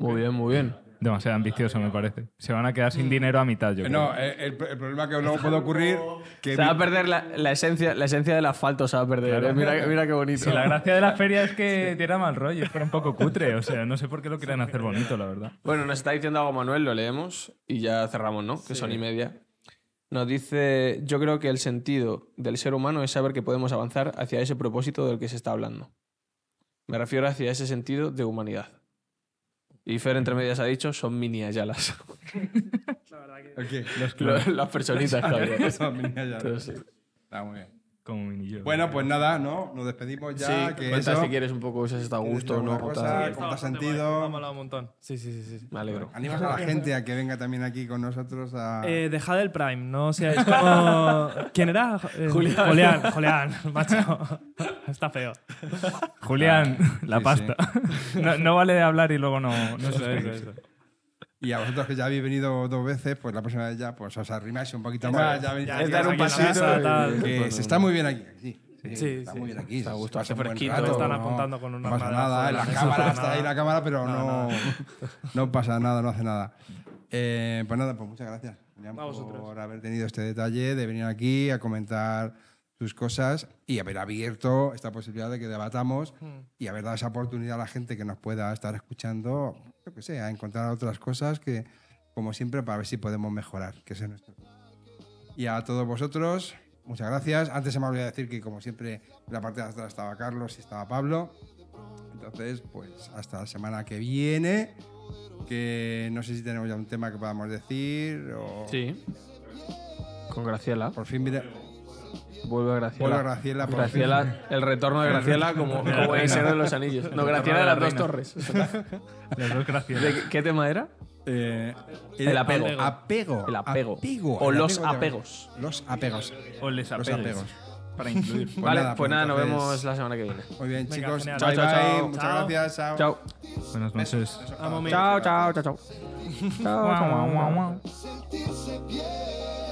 Muy bien, muy bien. Demasiado ambicioso, me parece. Se van a quedar sin dinero a mitad, yo creo. No, el, el- el problema que luego puede ocurrir... Que Se va a perder la, la esencia, la esencia del asfalto, se va a perder. Claro. ¿eh? Mira, mira qué bonito. Si la gracia de la *laughs* feria es que tiene mal rollo, fuera un poco cutre. O sea, no sé por qué lo quieren hacer bonito, la verdad. Bueno, nos está diciendo algo Manuel, lo leemos y ya cerramos, ¿no? Que son y media. Nos dice, yo creo que el sentido del ser humano es saber que podemos avanzar hacia ese propósito del que se está hablando. Me refiero hacia ese sentido de humanidad. Y Fer, entre medias, ha dicho, son mini ayalas. *laughs* ¿El qué? Los Lo- Las personitas, Javier. Eso, mira, ya. Pero sí. Está muy bien. Como mini yo. Bueno, pues nada, ¿no? Nos despedimos ya. sí, que cuenta eso, si quieres un poco si has estado a ¿Quieres gusto o no. o cosa? tal. ¿Cómo te has bastante sentido? Me ha un montón. Sí, sí, sí. sí. Me alegro. Animas a la gente a que venga también aquí con nosotros a. Eh, dejad el Prime, no seáis como. *laughs* ¿Quién era? Eh, Julián. Julián, *laughs* Julián, macho. Está feo. Julián, la sí, pasta. No, no vale de hablar y luego no, no se eso, eso. Y a vosotros que ya habéis venido dos veces, pues la próxima vez ya pues os arrimáis un poquito más. Ya Ya aquí Es dar un pasito. tal. que Bueno, se está muy bien aquí. Sí, sí, Sí, está sí. muy bien aquí. Está a gusto, hace fresquito. rato, Están no- apuntando con una No pasa nada, la cámara *laughs* está ahí, la cámara, pero No, *laughs* no, pasa nada, no hace nada. Eh, pues nada, pues muchas gracias vosotros. por haber tenido este detalle de venir aquí a comentar tus cosas y haber abierto esta posibilidad de que debatamos Hmm. y haber dado esa oportunidad a la gente que nos pueda estar escuchando, yo que sé, a encontrar otras cosas que, como siempre, para ver si podemos mejorar, que es nuestro. Y a todos vosotros, muchas gracias. Antes se me olvidó decir que, como siempre, en la parte de atrás estaba Carlos y estaba Pablo. Entonces, pues hasta la semana que viene, que no sé si tenemos ya un tema que podamos decir o... Sí. Con Graciela. Por fin, mire, Vuelve a Graciela. vuelve Graciela. por Graciela, el retorno de Graciela como, como en Señor de los Anillos. No, Graciela de las dos torres. *laughs* Las dos gracias. ¿De qué- qué tema era? Eh, El apego. Apego. El apego. Apego, O el los apego de- apegos. Los apegos. O les Los apegues, apegos. Para incluir. Pues vale, nada, pues pues nada, nos entonces- vemos la semana que viene. Muy bien, Venga, chicos. genial. Bye, Chao, chao, bye. chao. Muchas Chao. gracias. Chao. Chao. Buenas noches. Amo, *laughs* Chao, chao, chao, chao. Guau, guau, guau, guau. sentirse bien.